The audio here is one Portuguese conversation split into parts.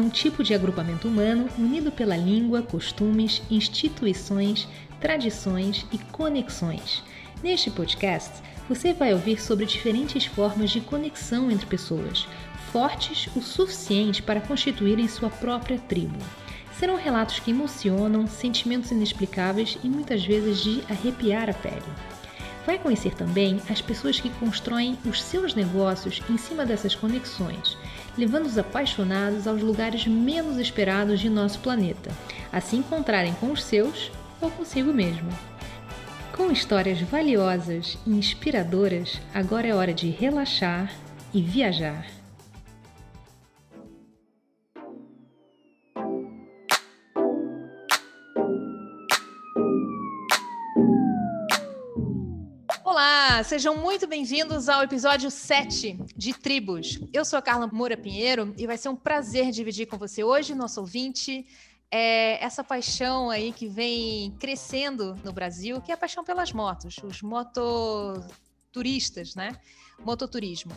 é um tipo de agrupamento humano unido pela língua, costumes, instituições, tradições e conexões. Neste podcast, você vai ouvir sobre diferentes formas de conexão entre pessoas, fortes o suficiente para constituírem sua própria tribo. Serão relatos que emocionam, sentimentos inexplicáveis e muitas vezes de arrepiar a pele. Vai conhecer também as pessoas que constroem os seus negócios em cima dessas conexões, levando os apaixonados aos lugares menos esperados de nosso planeta, a se encontrarem com os seus ou consigo mesmo. Com histórias valiosas e inspiradoras, agora é hora de relaxar e viajar. Olá, sejam muito bem-vindos ao episódio 7 de Tribos. Eu sou a Carla Moura Pinheiro e vai ser um prazer dividir com você hoje, nosso ouvinte, é essa paixão aí que vem crescendo no Brasil, que é a paixão pelas motos, os mototuristas, né? Mototurismo.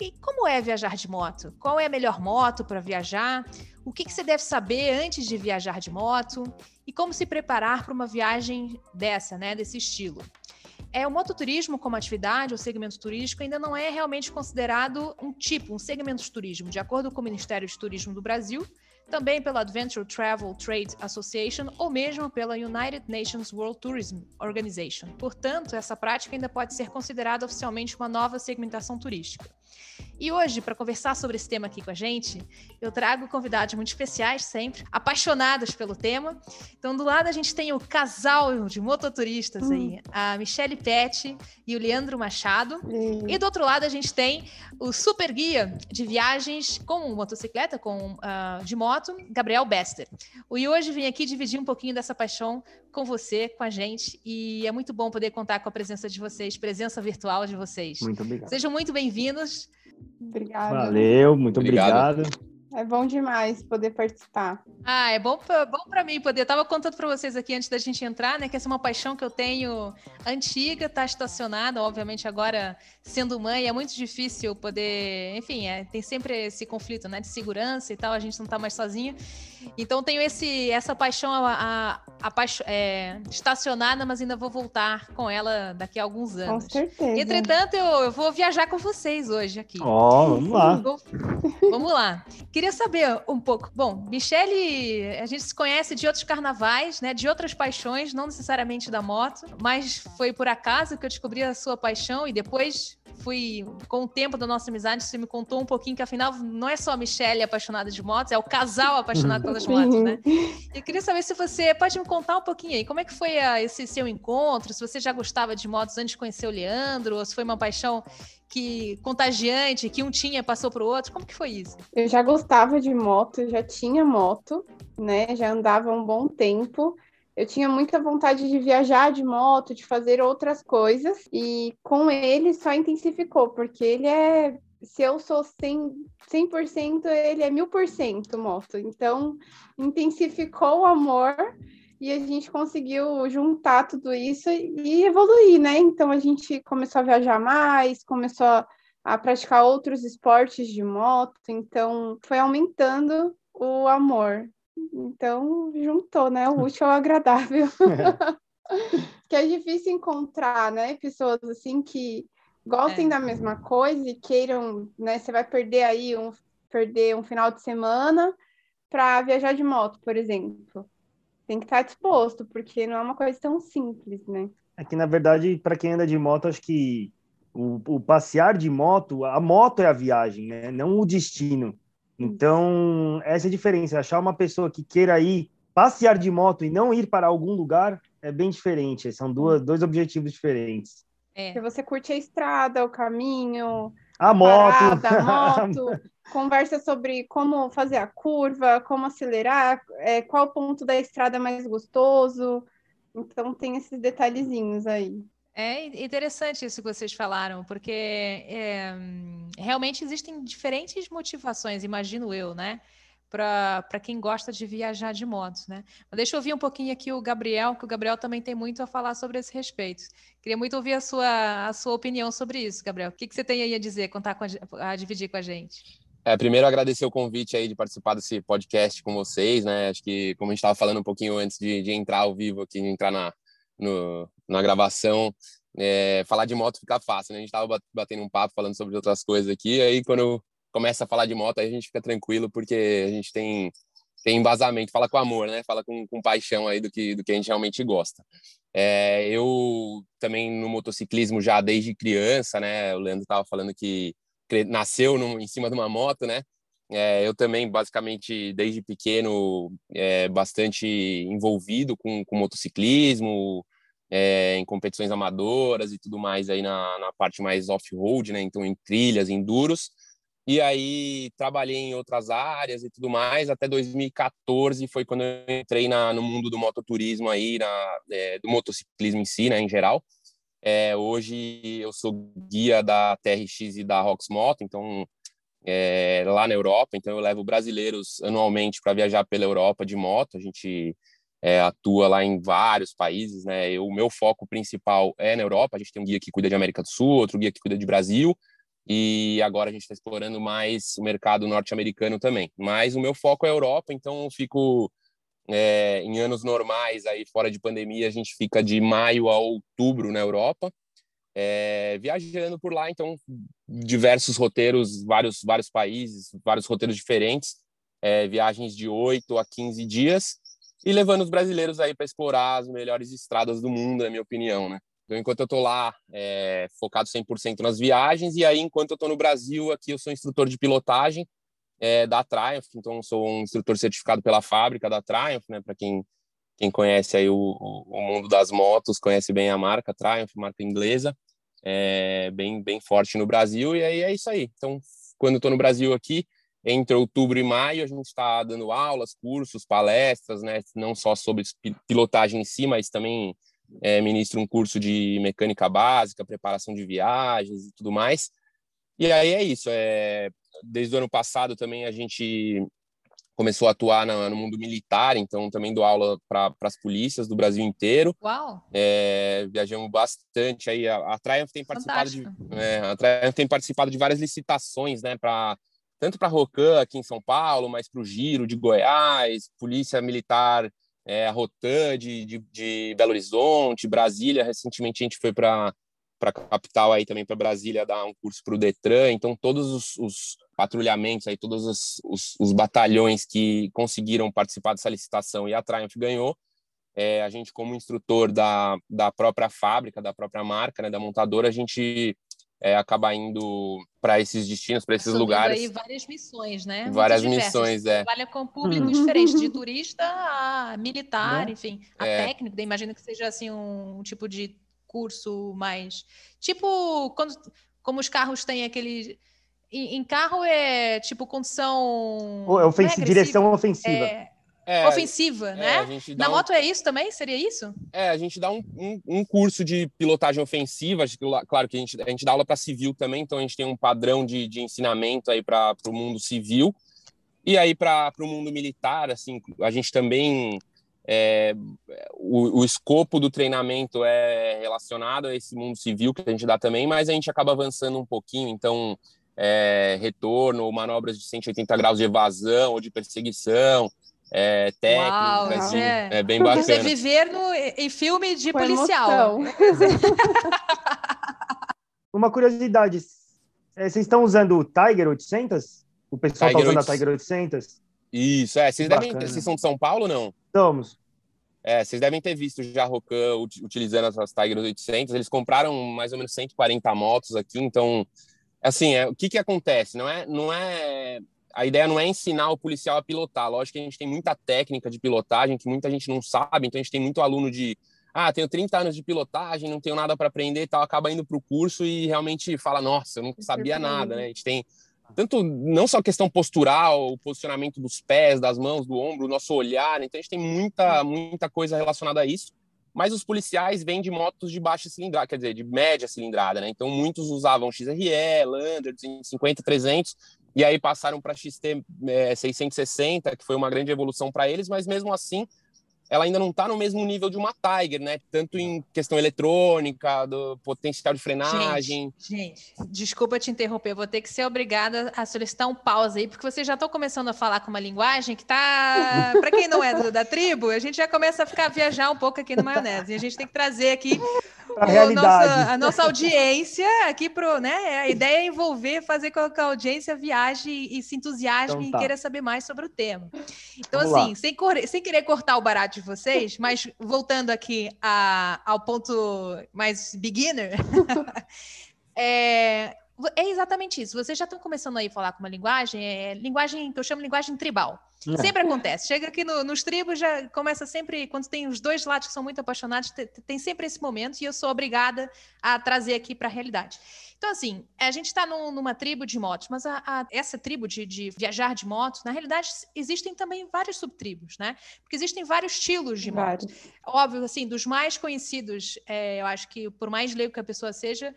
E como é viajar de moto? Qual é a melhor moto para viajar? O que, que, você deve saber antes de viajar de moto? E como se preparar para uma viagem dessa, né? Desse estilo. É, o mototurismo como atividade, o segmento turístico, ainda não é realmente considerado um tipo, um segmento de turismo. De acordo com o Ministério de Turismo do Brasil, também pela Adventure Travel Trade Association ou mesmo pela United Nations World Tourism Organization. Portanto, essa prática ainda pode ser considerada oficialmente uma nova segmentação turística. E hoje, para conversar sobre esse tema aqui com a gente, eu trago convidados muito especiais, sempre, apaixonados pelo tema. Então, do lado a gente tem o casal de mototuristas hum. aí, a Michele Pet e o Leandro Machado. Hum. E do outro lado a gente tem o super guia de viagens com motocicleta, com uh, de moto, Gabriel Bester. O e hoje vem aqui dividir um pouquinho dessa paixão com você, com a gente, e é muito bom poder contar com a presença de vocês, presença virtual de vocês. Muito obrigado. Sejam muito bem-vindos. Obrigada. Valeu, muito obrigado. obrigado. É bom demais poder participar. Ah, é bom, bom para mim poder. Eu tava contando para vocês aqui antes da gente entrar, né, que essa é uma paixão que eu tenho antiga, tá estacionada, obviamente agora sendo mãe é muito difícil poder, enfim, é, tem sempre esse conflito, né, de segurança e tal, a gente não tá mais sozinho. Então tenho esse essa paixão a, a é, estacionada, mas ainda vou voltar com ela daqui a alguns anos. Com certeza. Entretanto, eu, eu vou viajar com vocês hoje aqui. Ó, oh, vamos lá. Vamos lá. Queria saber um pouco. Bom, Michele, a gente se conhece de outros carnavais, né? De outras paixões, não necessariamente da moto, mas foi por acaso que eu descobri a sua paixão e depois fui, com o tempo da nossa amizade, você me contou um pouquinho que afinal não é só a Michelle apaixonada de motos, é o casal apaixonado pelas motos, né? E queria saber se você pode me contar um pouquinho aí, como é que foi a, esse seu encontro, se você já gostava de motos antes de conhecer o Leandro, ou se foi uma paixão que contagiante, que um tinha, passou para o outro? Como que foi isso? Eu já gostava de moto, já tinha moto, né? Já andava um bom tempo. Eu tinha muita vontade de viajar de moto, de fazer outras coisas, e com ele só intensificou, porque ele é. Se eu sou 100%, 100% ele é 1000% moto. Então, intensificou o amor e a gente conseguiu juntar tudo isso e evoluir, né? Então a gente começou a viajar mais, começou a, a praticar outros esportes de moto, então foi aumentando o amor. Então juntou, né? O útil ao agradável. que é difícil encontrar, né? Pessoas assim que gostem é. da mesma coisa e queiram, né? Você vai perder aí um perder um final de semana para viajar de moto, por exemplo tem que estar disposto, porque não é uma coisa tão simples, né? É que, na verdade, para quem anda de moto, acho que o, o, passear de moto, a moto é a viagem, né? Não o destino. Então, essa é a diferença. Achar uma pessoa que queira ir passear de moto e não ir para algum lugar é bem diferente. São duas, dois objetivos diferentes. É. Se você curte a estrada, o caminho, a, a moto, parada, a moto conversa sobre como fazer a curva, como acelerar, é, qual ponto da estrada é mais gostoso. Então tem esses detalhezinhos aí. É interessante isso que vocês falaram, porque é, realmente existem diferentes motivações, imagino eu, né? Para quem gosta de viajar de motos, né? Mas deixa eu ouvir um pouquinho aqui o Gabriel, que o Gabriel também tem muito a falar sobre esse respeito. Queria muito ouvir a sua, a sua opinião sobre isso, Gabriel. O que, que você tem aí a dizer, contar a, a dividir com a gente? É, primeiro agradecer o convite aí de participar desse podcast com vocês, né? Acho que, como a gente estava falando um pouquinho antes de, de, entrar ao vivo aqui, entrar na, no, na gravação, é, falar de moto fica fácil, né? A gente estava batendo um papo falando sobre outras coisas aqui, aí quando começa a falar de moto, aí a gente fica tranquilo, porque a gente tem, tem embasamento, fala com amor, né? Fala com, com paixão aí do que, do que a gente realmente gosta. É, eu também no motociclismo já desde criança, né? O Leandro estava falando que nasceu no, em cima de uma moto, né? É, eu também, basicamente, desde pequeno, é, bastante envolvido com, com motociclismo, é, em competições amadoras e tudo mais aí na, na parte mais off-road, né? Então, em trilhas, em duros. E aí, trabalhei em outras áreas e tudo mais. Até 2014 foi quando eu entrei na, no mundo do mototurismo aí, na, é, do motociclismo em si, né? Em geral. É, hoje eu sou guia da TRX e da Rox Moto, então é, lá na Europa, então eu levo brasileiros anualmente para viajar pela Europa de moto. A gente é, atua lá em vários países, né? o meu foco principal é na Europa. A gente tem um guia que cuida de América do Sul, outro guia que cuida de Brasil, e agora a gente está explorando mais o mercado norte-americano também. Mas o meu foco é Europa, então eu fico é, em anos normais, aí fora de pandemia, a gente fica de maio a outubro na Europa, é, viajando por lá. Então, diversos roteiros, vários, vários países, vários roteiros diferentes, é, viagens de 8 a 15 dias, e levando os brasileiros aí para explorar as melhores estradas do mundo, na minha opinião, né? Então, enquanto eu estou lá, é, focado 100% nas viagens, e aí, enquanto eu estou no Brasil, aqui eu sou instrutor de pilotagem, é, da Triumph, então sou um instrutor certificado pela fábrica da Triumph, né? Para quem quem conhece aí o, o, mundo das motos, conhece bem a marca Triumph, marca inglesa, é bem bem forte no Brasil e aí é isso aí. Então, quando estou no Brasil aqui, entre outubro e maio, a gente está dando aulas, cursos, palestras, né? Não só sobre pilotagem em si, mas também é, ministro um curso de mecânica básica, preparação de viagens e tudo mais. E aí é isso. É, desde o ano passado também a gente começou a atuar no, no mundo militar, então também dou aula para as polícias do Brasil inteiro. Uau! É, viajamos bastante aí. A, a Triumph tem participado de, é, a Triumph tem participado de várias licitações, né, para tanto para a Rocan aqui em São Paulo, mas para o Giro de Goiás, Polícia Militar, é, a Rotan de, de, de Belo Horizonte, Brasília. Recentemente a gente foi para para a capital aí também para Brasília dar um curso para o Detran. Então todos os, os patrulhamentos aí, todos os, os, os, batalhões que conseguiram participar dessa licitação e a Triumph ganhou. É, a gente como instrutor da, da própria fábrica, da própria marca, né, da montadora, a gente é, acaba indo para esses destinos, para esses lugares. aí várias missões, né? Várias missões, é. Trabalha com públicos uhum. diferentes, de turista a militar, né? enfim, a é. técnico. Imagino que seja assim um tipo de curso mais. Tipo, quando, como os carros têm aquele. Em, em carro é tipo condição. É ofensiva, direção ofensiva. É, é, ofensiva, é, né? Na um... moto é isso também? Seria isso? É, a gente dá um, um, um curso de pilotagem ofensiva. Claro que a gente, a gente dá aula para civil também, então a gente tem um padrão de, de ensinamento aí para o mundo civil. E aí, para o mundo militar, assim, a gente também é, o, o, escopo do treinamento é relacionado a esse mundo civil que a gente dá também, mas a gente acaba avançando um pouquinho, então é, retorno, manobras de 180 graus de evasão ou de perseguição, é, técnicas, Uau, é. é. bem bacana. Você viver no, em filme de Com policial. Uma curiosidade, é, vocês estão usando o Tiger 800? O pessoal está usando 800. a Tiger 800? Isso, é. Vocês, devem, vocês são de São Paulo não? Estamos. É, vocês devem ter visto já a Rocan utilizando essas Tiger 800. Eles compraram mais ou menos 140 motos aqui, então, assim, é, o que que acontece? Não é, não é, a ideia não é ensinar o policial a pilotar. Lógico que a gente tem muita técnica de pilotagem que muita gente não sabe, então a gente tem muito aluno de, ah, tenho 30 anos de pilotagem, não tenho nada para aprender e tal, acaba indo para o curso e realmente fala, nossa, eu não sabia nada, né? A gente tem tanto não só questão postural, o posicionamento dos pés, das mãos, do ombro, o nosso olhar, então a gente tem muita, muita coisa relacionada a isso. Mas os policiais vêm de motos de baixa cilindrada, quer dizer, de média cilindrada, né? Então muitos usavam XRE, Lander, 250, 300, e aí passaram para XT é, 660, que foi uma grande evolução para eles, mas mesmo assim ela ainda não está no mesmo nível de uma Tiger, né? Tanto em questão eletrônica, do potencial de frenagem. Gente, gente desculpa te interromper, vou ter que ser obrigada a solicitar um pause aí, porque vocês já estão começando a falar com uma linguagem que tá, para quem não é do, da tribo, a gente já começa a ficar viajar um pouco aqui no maionese. E a gente tem que trazer aqui a, realidade. Nossa, a nossa audiência aqui pro, né? A ideia é envolver, fazer com que a audiência viaje e se entusiasme então, tá. e queira saber mais sobre o tema. Então, Vamos assim, sem, sem, querer cortar o barato de vocês, mas voltando aqui a, ao ponto mais beginner, é, é exatamente isso. Vocês já estão começando aí a falar com uma linguagem, é linguagem que eu chamo de linguagem tribal. É. Sempre acontece. Chega aqui no, nos tribos, já começa sempre, quando tem os dois lados que são muito apaixonados, tem, tem sempre esse momento e eu sou obrigada a trazer aqui para a realidade. Então, assim, a gente está num, numa tribo de motos, mas a, a, essa tribo de, de, viajar de moto, na realidade, existem também várias subtribos, né? Porque existem vários estilos de moto. Óbvio, assim, dos mais conhecidos, é, eu acho que por mais leigo que a pessoa seja,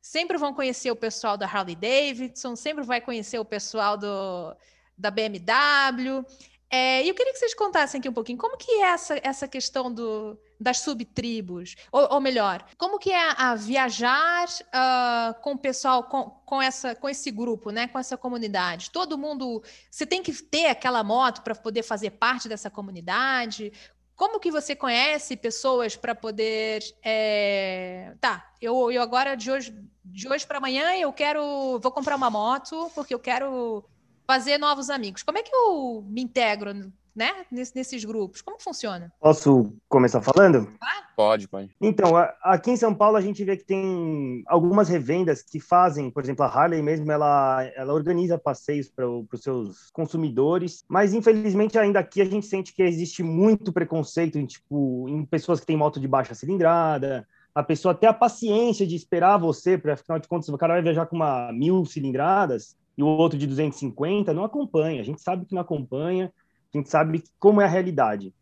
sempre vão conhecer o pessoal da Harley Davidson, sempre vai conhecer o pessoal do, da BMW. É, e eu queria que vocês contassem aqui um pouquinho como que é essa, essa questão do, das subtribos, ou, ou melhor, como que é a, viajar uh, com o pessoal, com, com, essa, com esse grupo, né, com essa comunidade. Todo mundo, você tem que ter aquela moto para poder fazer parte dessa comunidade. Como que você conhece pessoas para poder. É... Tá, eu, eu agora de hoje, de hoje para amanhã eu quero. Vou comprar uma moto porque eu quero fazer novos amigos. Como é que eu me integro né, nesses grupos? Como funciona? Posso começar falando? Pode, pode. Então, aqui em São Paulo a gente vê que tem algumas revendas que fazem, por exemplo, a Harley mesmo, ela, ela organiza passeios para os seus consumidores, mas infelizmente ainda aqui a gente sente que existe muito preconceito em, tipo, em pessoas que têm moto de baixa cilindrada, a pessoa ter a paciência de esperar você, para afinal de contas, o cara vai viajar com uma mil cilindradas e o outro de 250, não acompanha. A gente sabe que não acompanha, a gente sabe como é a realidade.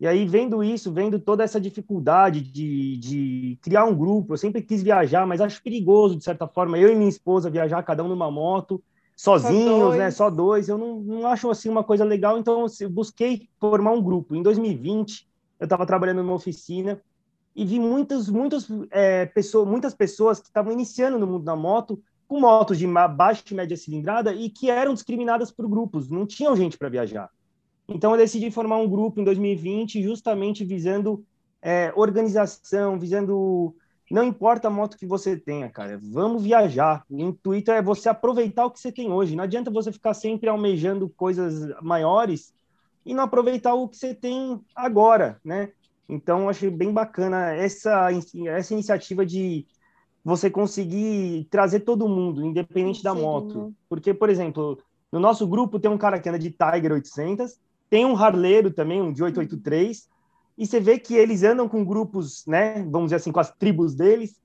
E aí, vendo isso, vendo toda essa dificuldade de, de criar um grupo, eu sempre quis viajar, mas acho perigoso, de certa forma, eu e minha esposa viajar cada um numa moto, sozinhos, só né, só dois, eu não, não acho assim uma coisa legal, então eu busquei formar um grupo. Em 2020, eu estava trabalhando numa oficina e vi muitas, muitas, é, pessoas, muitas pessoas que estavam iniciando no mundo da moto, com motos de baixa e média cilindrada e que eram discriminadas por grupos, não tinham gente para viajar. Então, eu decidi formar um grupo em 2020, justamente visando é, organização, visando. Não importa a moto que você tenha, cara, vamos viajar. O intuito é você aproveitar o que você tem hoje. Não adianta você ficar sempre almejando coisas maiores e não aproveitar o que você tem agora, né? Então, achei bem bacana essa, essa iniciativa de você conseguir trazer todo mundo, independente da moto. Porque, por exemplo, no nosso grupo tem um cara que anda de Tiger 800, tem um harleiro também, um de 883, e você vê que eles andam com grupos, né, vamos dizer assim, com as tribos deles,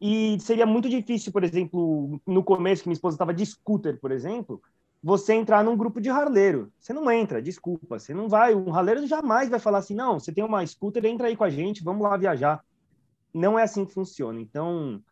e seria muito difícil, por exemplo, no começo, que minha esposa estava de scooter, por exemplo, você entrar num grupo de harleiro. Você não entra, desculpa, você não vai. Um harleiro jamais vai falar assim, não, você tem uma scooter, entra aí com a gente, vamos lá viajar. Não é assim que funciona. Então,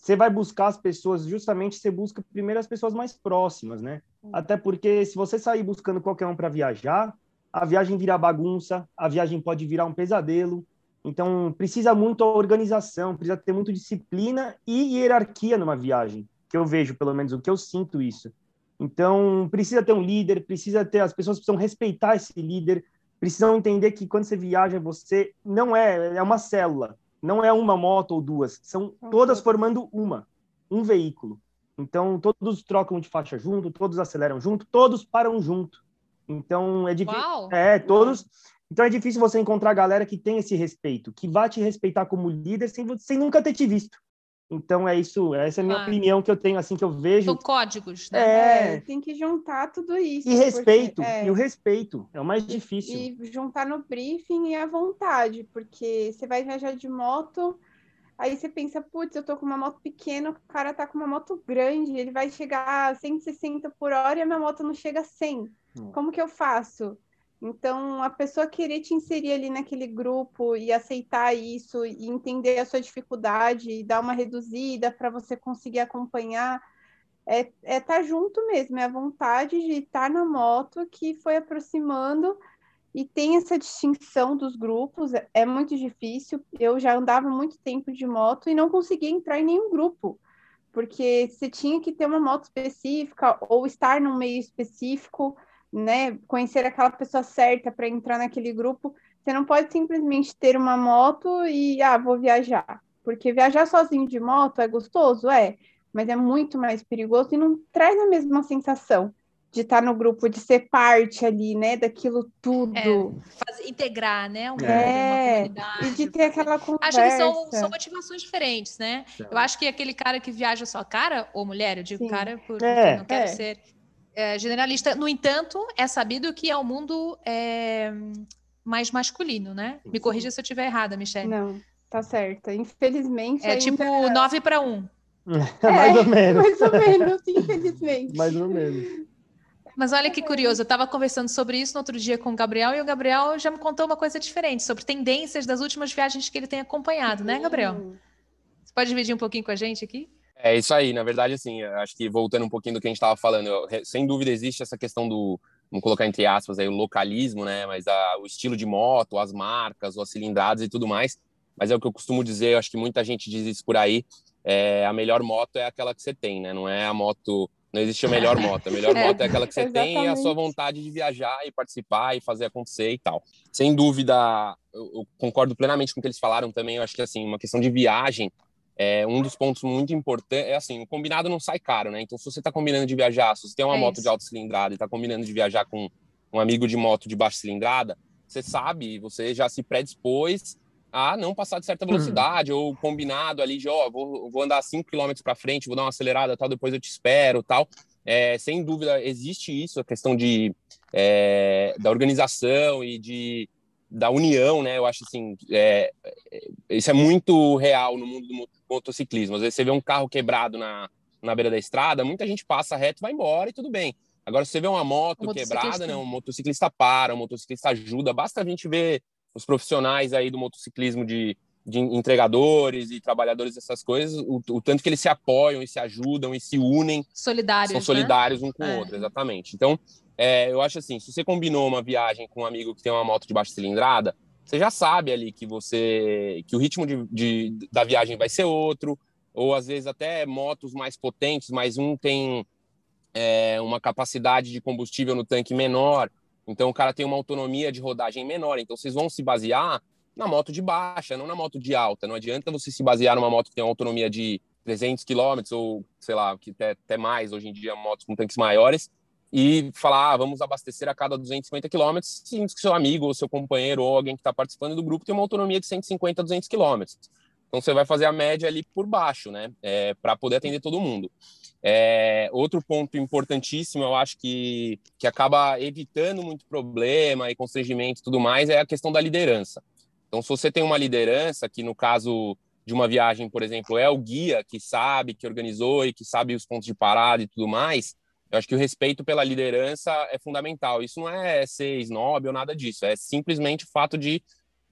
você vai buscar as pessoas, justamente você busca primeiro as pessoas mais próximas, né? Até porque se você sair buscando qualquer um para viajar, a viagem vira bagunça, a viagem pode virar um pesadelo. Então, precisa muito organização, precisa ter muito disciplina e hierarquia numa viagem, que eu vejo, pelo menos, o que eu sinto isso. Então, precisa ter um líder, precisa ter, as pessoas precisam respeitar esse líder, precisam entender que quando você viaja, você não é, é uma célula, não é uma moto ou duas, são todas formando uma, um veículo. Então, todos trocam de faixa junto, todos aceleram junto, todos param junto. Então é difícil. É, todos. Então é difícil você encontrar galera que tem esse respeito, que vá te respeitar como líder sem, sem nunca ter te visto. Então é isso, essa é a minha ah. opinião que eu tenho, assim, que eu vejo. São códigos, né? É, é tem que juntar tudo isso. E respeito, porque, é... e o respeito, é o mais difícil. E, e juntar no briefing e à vontade, porque você vai viajar de moto, aí você pensa, putz, eu tô com uma moto pequena, o cara tá com uma moto grande, ele vai chegar a 160 por hora e a minha moto não chega a 100. Hum. Como que eu faço? Então, a pessoa querer te inserir ali naquele grupo e aceitar isso e entender a sua dificuldade e dar uma reduzida para você conseguir acompanhar, é estar é tá junto mesmo, é a vontade de estar na moto que foi aproximando e tem essa distinção dos grupos, é, é muito difícil. Eu já andava muito tempo de moto e não conseguia entrar em nenhum grupo, porque você tinha que ter uma moto específica ou estar num meio específico, né? Conhecer aquela pessoa certa para entrar naquele grupo. Você não pode simplesmente ter uma moto e, ah, vou viajar. Porque viajar sozinho de moto é gostoso, é, mas é muito mais perigoso e não traz a mesma sensação de estar no grupo, de ser parte ali, né, daquilo tudo. É, fazer, integrar, né? Uma, é, uma e de ter aquela conversa. Acho que são, são motivações diferentes, né? Eu acho que aquele cara que viaja só, cara ou mulher, eu digo Sim. cara porque é, não quero é. ser é, generalista. No entanto, é sabido que é um mundo é, mais masculino, né? Me corrija se eu estiver errada, Michelle. Não, tá certa. Infelizmente. É ainda... tipo 9 para 1. mais ou menos. Mais ou menos, infelizmente. mais ou menos. Mas olha que curioso, eu estava conversando sobre isso no outro dia com o Gabriel e o Gabriel já me contou uma coisa diferente sobre tendências das últimas viagens que ele tem acompanhado, né, Gabriel? Hum. Você pode dividir um pouquinho com a gente aqui? É isso aí, na verdade, assim, acho que voltando um pouquinho do que a gente estava falando, eu, sem dúvida existe essa questão do, vamos colocar entre aspas aí, o localismo, né, mas a, o estilo de moto, as marcas, as cilindradas e tudo mais, mas é o que eu costumo dizer, eu acho que muita gente diz isso por aí, é, a melhor moto é aquela que você tem, né, não é a moto não existe a melhor moto. A melhor é, moto é aquela que você exatamente. tem e a sua vontade de viajar e participar e fazer acontecer e tal. Sem dúvida, eu, eu concordo plenamente com o que eles falaram também. Eu acho que, assim, uma questão de viagem, é um dos pontos muito importantes é assim, o combinado não sai caro, né? Então, se você está combinando de viajar, se você tem uma é moto isso. de alta cilindrada e está combinando de viajar com um amigo de moto de baixa cilindrada, você sabe, você já se predispôs a não passar de certa uhum. velocidade, ou combinado ali de, ó, oh, vou, vou andar 5 km para frente, vou dar uma acelerada tal, depois eu te espero tal. É, sem dúvida, existe isso, a questão de, é, da organização e de, da união, né? Eu acho assim, é, é isso é muito real no mundo do motociclismo. Às vezes você vê um carro quebrado na, na beira da estrada, muita gente passa reto, vai embora e tudo bem. Agora, se você vê uma moto quebrada, né, um motociclista para, um motociclista ajuda, basta a gente ver os profissionais aí do motociclismo de, de entregadores e trabalhadores dessas coisas, o, o, tanto que eles se apoiam e se ajudam e se unem. Solidários. São solidários né? um com é. o outro, exatamente. Então, é, eu acho assim, se você combinou uma viagem com um amigo que tem uma moto de baixa cilindrada, você já sabe ali que você que o ritmo de, de, da viagem vai ser outro, ou às vezes até motos mais potentes, mas um tem é, uma capacidade de combustível no tanque menor, então o cara tem uma autonomia de rodagem menor. Então vocês vão se basear na moto de baixa, não na moto de alta. Não adianta você se basear numa moto que tem uma autonomia de 300 km ou, sei lá, que até, até mais hoje em dia, motos com tanques maiores, e falar, ah, vamos abastecer a cada 250 km, sendo que seu amigo ou seu companheiro ou alguém que está participando do grupo tem uma autonomia de 150 a 200 km. Então você vai fazer a média ali por baixo, né, é, para poder atender todo mundo. É, outro ponto importantíssimo, eu acho que, que acaba evitando muito problema e constrangimento e tudo mais, é a questão da liderança. Então, se você tem uma liderança, que no caso de uma viagem, por exemplo, é o guia que sabe, que organizou e que sabe os pontos de parada e tudo mais, eu acho que o respeito pela liderança é fundamental. Isso não é ser snob ou nada disso, é simplesmente o fato de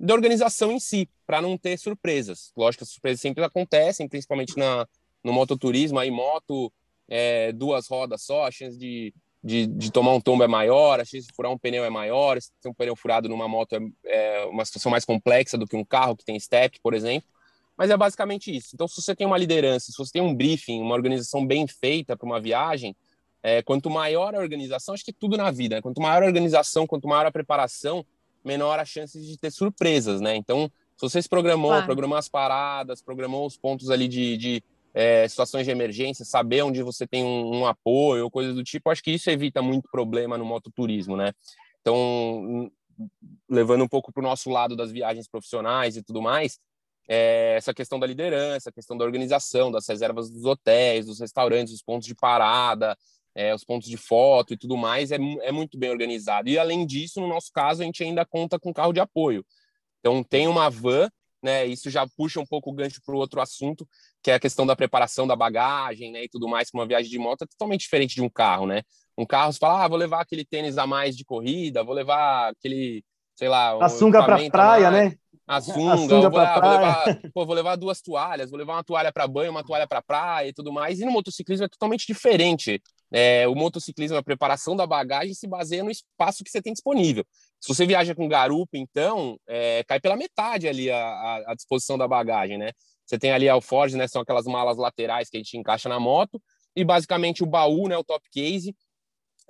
da organização em si, para não ter surpresas. Lógico que as surpresas sempre acontecem, principalmente na, no mototurismo, aí moto é, duas rodas só, a chance de, de, de, tomar um tombo é maior, a chance de furar um pneu é maior, se tem um pneu furado numa moto é, é uma situação mais complexa do que um carro que tem step, por exemplo, mas é basicamente isso. Então, se você tem uma liderança, se você tem um briefing, uma organização bem feita para uma viagem, é, quanto maior a organização, acho que tudo na vida, né? quanto maior a organização, quanto maior a preparação, menor a chance de ter surpresas, né? Então, se você se programou, claro. programou as paradas, programou os pontos ali de, de é, situações de emergência, saber onde você tem um, um apoio ou coisas do tipo, acho que isso evita muito problema no mototurismo, né? Então, levando um pouco para o nosso lado das viagens profissionais e tudo mais, é, essa questão da liderança, a questão da organização, das reservas dos hotéis, dos restaurantes, os pontos de parada, é, os pontos de foto e tudo mais, é, é muito bem organizado. E, além disso, no nosso caso, a gente ainda conta com carro de apoio. Então, tem uma van né? Isso já puxa um pouco o gancho para o outro assunto, que é a questão da preparação da bagagem, né? E tudo mais, uma viagem de moto é totalmente diferente de um carro, né? Um carro, você fala, ah, vou levar aquele tênis a mais de corrida, vou levar aquele, sei lá... Um a sunga para praia, né? A sunga, a sunga vou, ah, vou, levar, pô, vou levar duas toalhas, vou levar uma toalha para banho, uma toalha para praia e tudo mais. E no motociclismo é totalmente diferente é, o motociclismo, a preparação da bagagem se baseia no espaço que você tem disponível. Se você viaja com garupa, então, é, cai pela metade ali a, a, a, disposição da bagagem, né? Você tem ali a alforge, né? São aquelas malas laterais que a gente encaixa na moto, e basicamente o baú, né? O top case.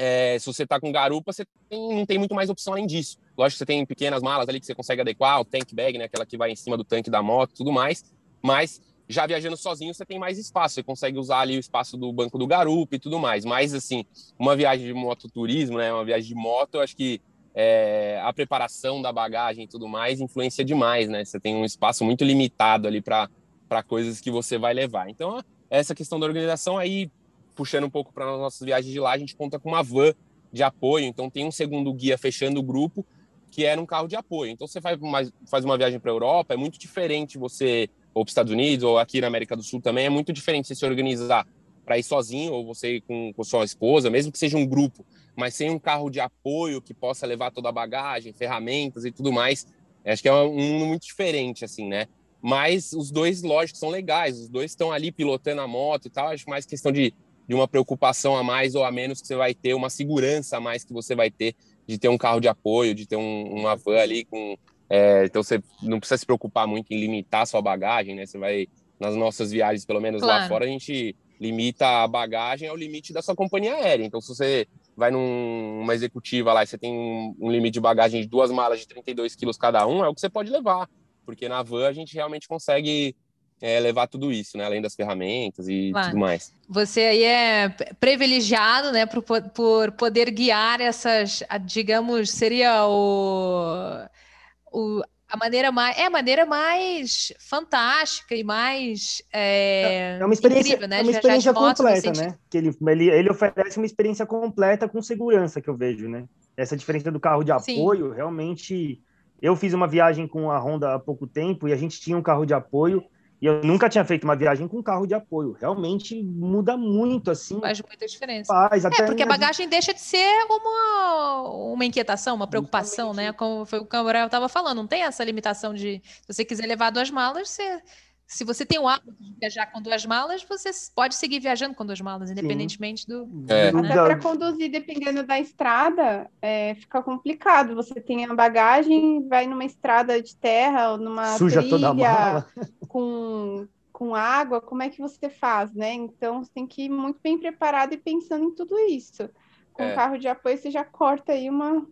É, se você tá com garupa, você tem, não tem muito mais opção além disso. Lógico que você tem pequenas malas ali que você consegue adequar, o tank bag, né? Aquela que vai em cima do tanque da moto, tudo mais. Mas já viajando sozinho, você tem mais espaço, você consegue usar ali o espaço do banco do garupa e tudo mais. Mas, assim, uma viagem de mototurismo, né, uma viagem de moto, eu acho que é, a preparação da bagagem e tudo mais influencia demais, né? Você tem um espaço muito limitado ali para coisas que você vai levar. Então, essa questão da organização aí, puxando um pouco para as nossas viagens de lá, a gente conta com uma van de apoio, então tem um segundo guia fechando o grupo, que era um carro de apoio. Então, você faz, uma, faz uma viagem para a Europa, é muito diferente você ou para os Estados Unidos, ou aqui na América do Sul também, é muito diferente você se organizar para ir sozinho ou você ir com, com sua esposa, mesmo que seja um grupo, mas sem um carro de apoio que possa levar toda a bagagem, ferramentas e tudo mais. Acho que é um mundo muito diferente, assim, né? Mas os dois, lógico, são legais, os dois estão ali pilotando a moto e tal. Acho mais questão de, de uma preocupação a mais ou a menos que você vai ter, uma segurança a mais que você vai ter de ter um carro de apoio, de ter um, uma van ali com é, então você não precisa se preocupar muito em limitar a sua bagagem, né? Você vai nas nossas viagens, pelo menos claro. lá fora, a gente limita a bagagem ao limite da sua companhia aérea. Então, se você vai numa executiva lá e você tem um, um limite de bagagem de duas malas de 32 quilos cada um, é o que você pode levar, porque na van a gente realmente consegue é, levar tudo isso, né? Além das ferramentas e claro. tudo mais. Você aí é privilegiado, né, por, por poder guiar essas, digamos, seria o o, a maneira mais é a maneira mais fantástica e mais é, é uma experiência, incrível, né? É uma experiência completa, né? Que ele, ele, ele oferece uma experiência completa com segurança que eu vejo, né? Essa diferença do carro de apoio, Sim. realmente. Eu fiz uma viagem com a Honda há pouco tempo e a gente tinha um carro de apoio e eu nunca tinha feito uma viagem com carro de apoio. Realmente muda muito, assim. Faz muita diferença. Faz, é, porque a bagagem deixa de ser uma, uma inquietação, uma preocupação, né? Como foi o Gabriel estava falando. Não tem essa limitação de, se você quiser levar duas malas, você se você tem o hábito de viajar com duas malas, você pode seguir viajando com duas malas, independentemente Sim. do. É. Até para conduzir, dependendo da estrada, é, fica complicado. Você tem a bagagem, vai numa estrada de terra ou numa Suja trilha, toda a mala. com, com água, como é que você faz, né? Então você tem que ir muito bem preparado e pensando em tudo isso. Com é. carro de apoio, você já corta aí uma,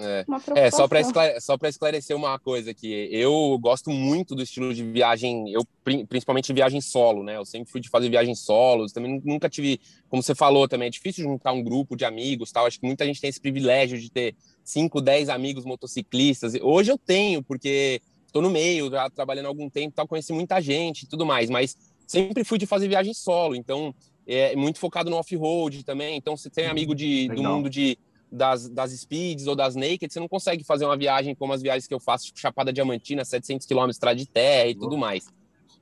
é, é só para esclarecer, só esclarecer uma coisa aqui. Eu gosto muito do estilo de viagem, eu principalmente viagem solo, né? Eu sempre fui de fazer viagem solos, também nunca tive, como você falou também, é difícil juntar um grupo de amigos, tal. Acho que muita gente tem esse privilégio de ter 5, 10 amigos motociclistas. Hoje eu tenho, porque estou no meio, já trabalhando há algum tempo, tal, conheci muita gente e tudo mais, mas sempre fui de fazer viagem solo, então é muito focado no off-road também. Então você tem amigo de, do mundo de das, das speeds ou das naked, você não consegue fazer uma viagem como as viagens que eu faço, tipo Chapada Diamantina, 700 km estrada de terra e tudo mais.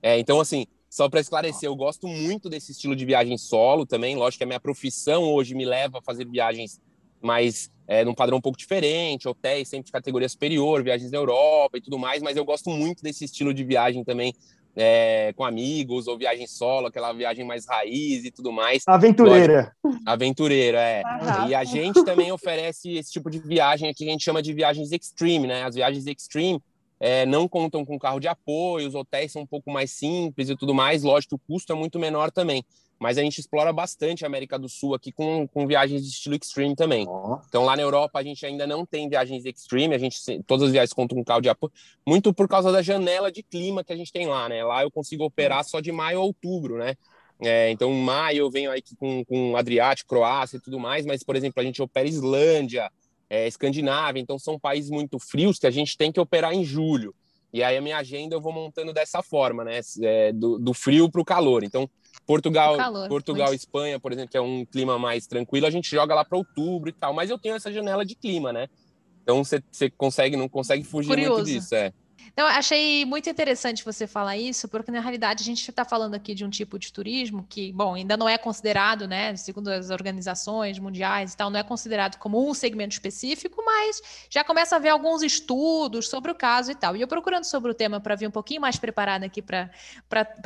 É, então, assim, só para esclarecer, eu gosto muito desse estilo de viagem solo também. Lógico que a minha profissão hoje me leva a fazer viagens mais é, num padrão um pouco diferente, hotéis sempre de categoria superior, viagens na Europa e tudo mais, mas eu gosto muito desse estilo de viagem também é, com amigos ou viagem solo, aquela viagem mais raiz e tudo mais. Aventureira. Lógico, aventureira, é. E a gente também oferece esse tipo de viagem aqui que a gente chama de viagens extreme, né? As viagens extreme é, não contam com carro de apoio, os hotéis são um pouco mais simples e tudo mais. Lógico, o custo é muito menor também mas a gente explora bastante a América do Sul aqui com, com viagens de estilo extreme também. Oh. Então lá na Europa a gente ainda não tem viagens extreme, a gente todas as viagens contam com carro de apoio, muito por causa da janela de clima que a gente tem lá, né? Lá eu consigo operar só de maio a outubro, né? É, então, em maio eu venho aí com, com Adriático, Croácia e tudo mais, mas, por exemplo, a gente opera Islândia, é, Escandinávia, então são países muito frios que a gente tem que operar em julho. E aí a minha agenda eu vou montando dessa forma, né? É, do, do frio para o calor. Então, Portugal, calor, Portugal, Espanha, por exemplo, que é um clima mais tranquilo, a gente joga lá para outubro e tal. Mas eu tenho essa janela de clima, né? Então você consegue, não consegue fugir Curioso. muito disso, é. Então, achei muito interessante você falar isso, porque na realidade a gente está falando aqui de um tipo de turismo que, bom, ainda não é considerado, né, segundo as organizações mundiais e tal, não é considerado como um segmento específico, mas já começa a haver alguns estudos sobre o caso e tal. E eu procurando sobre o tema para vir um pouquinho mais preparada aqui para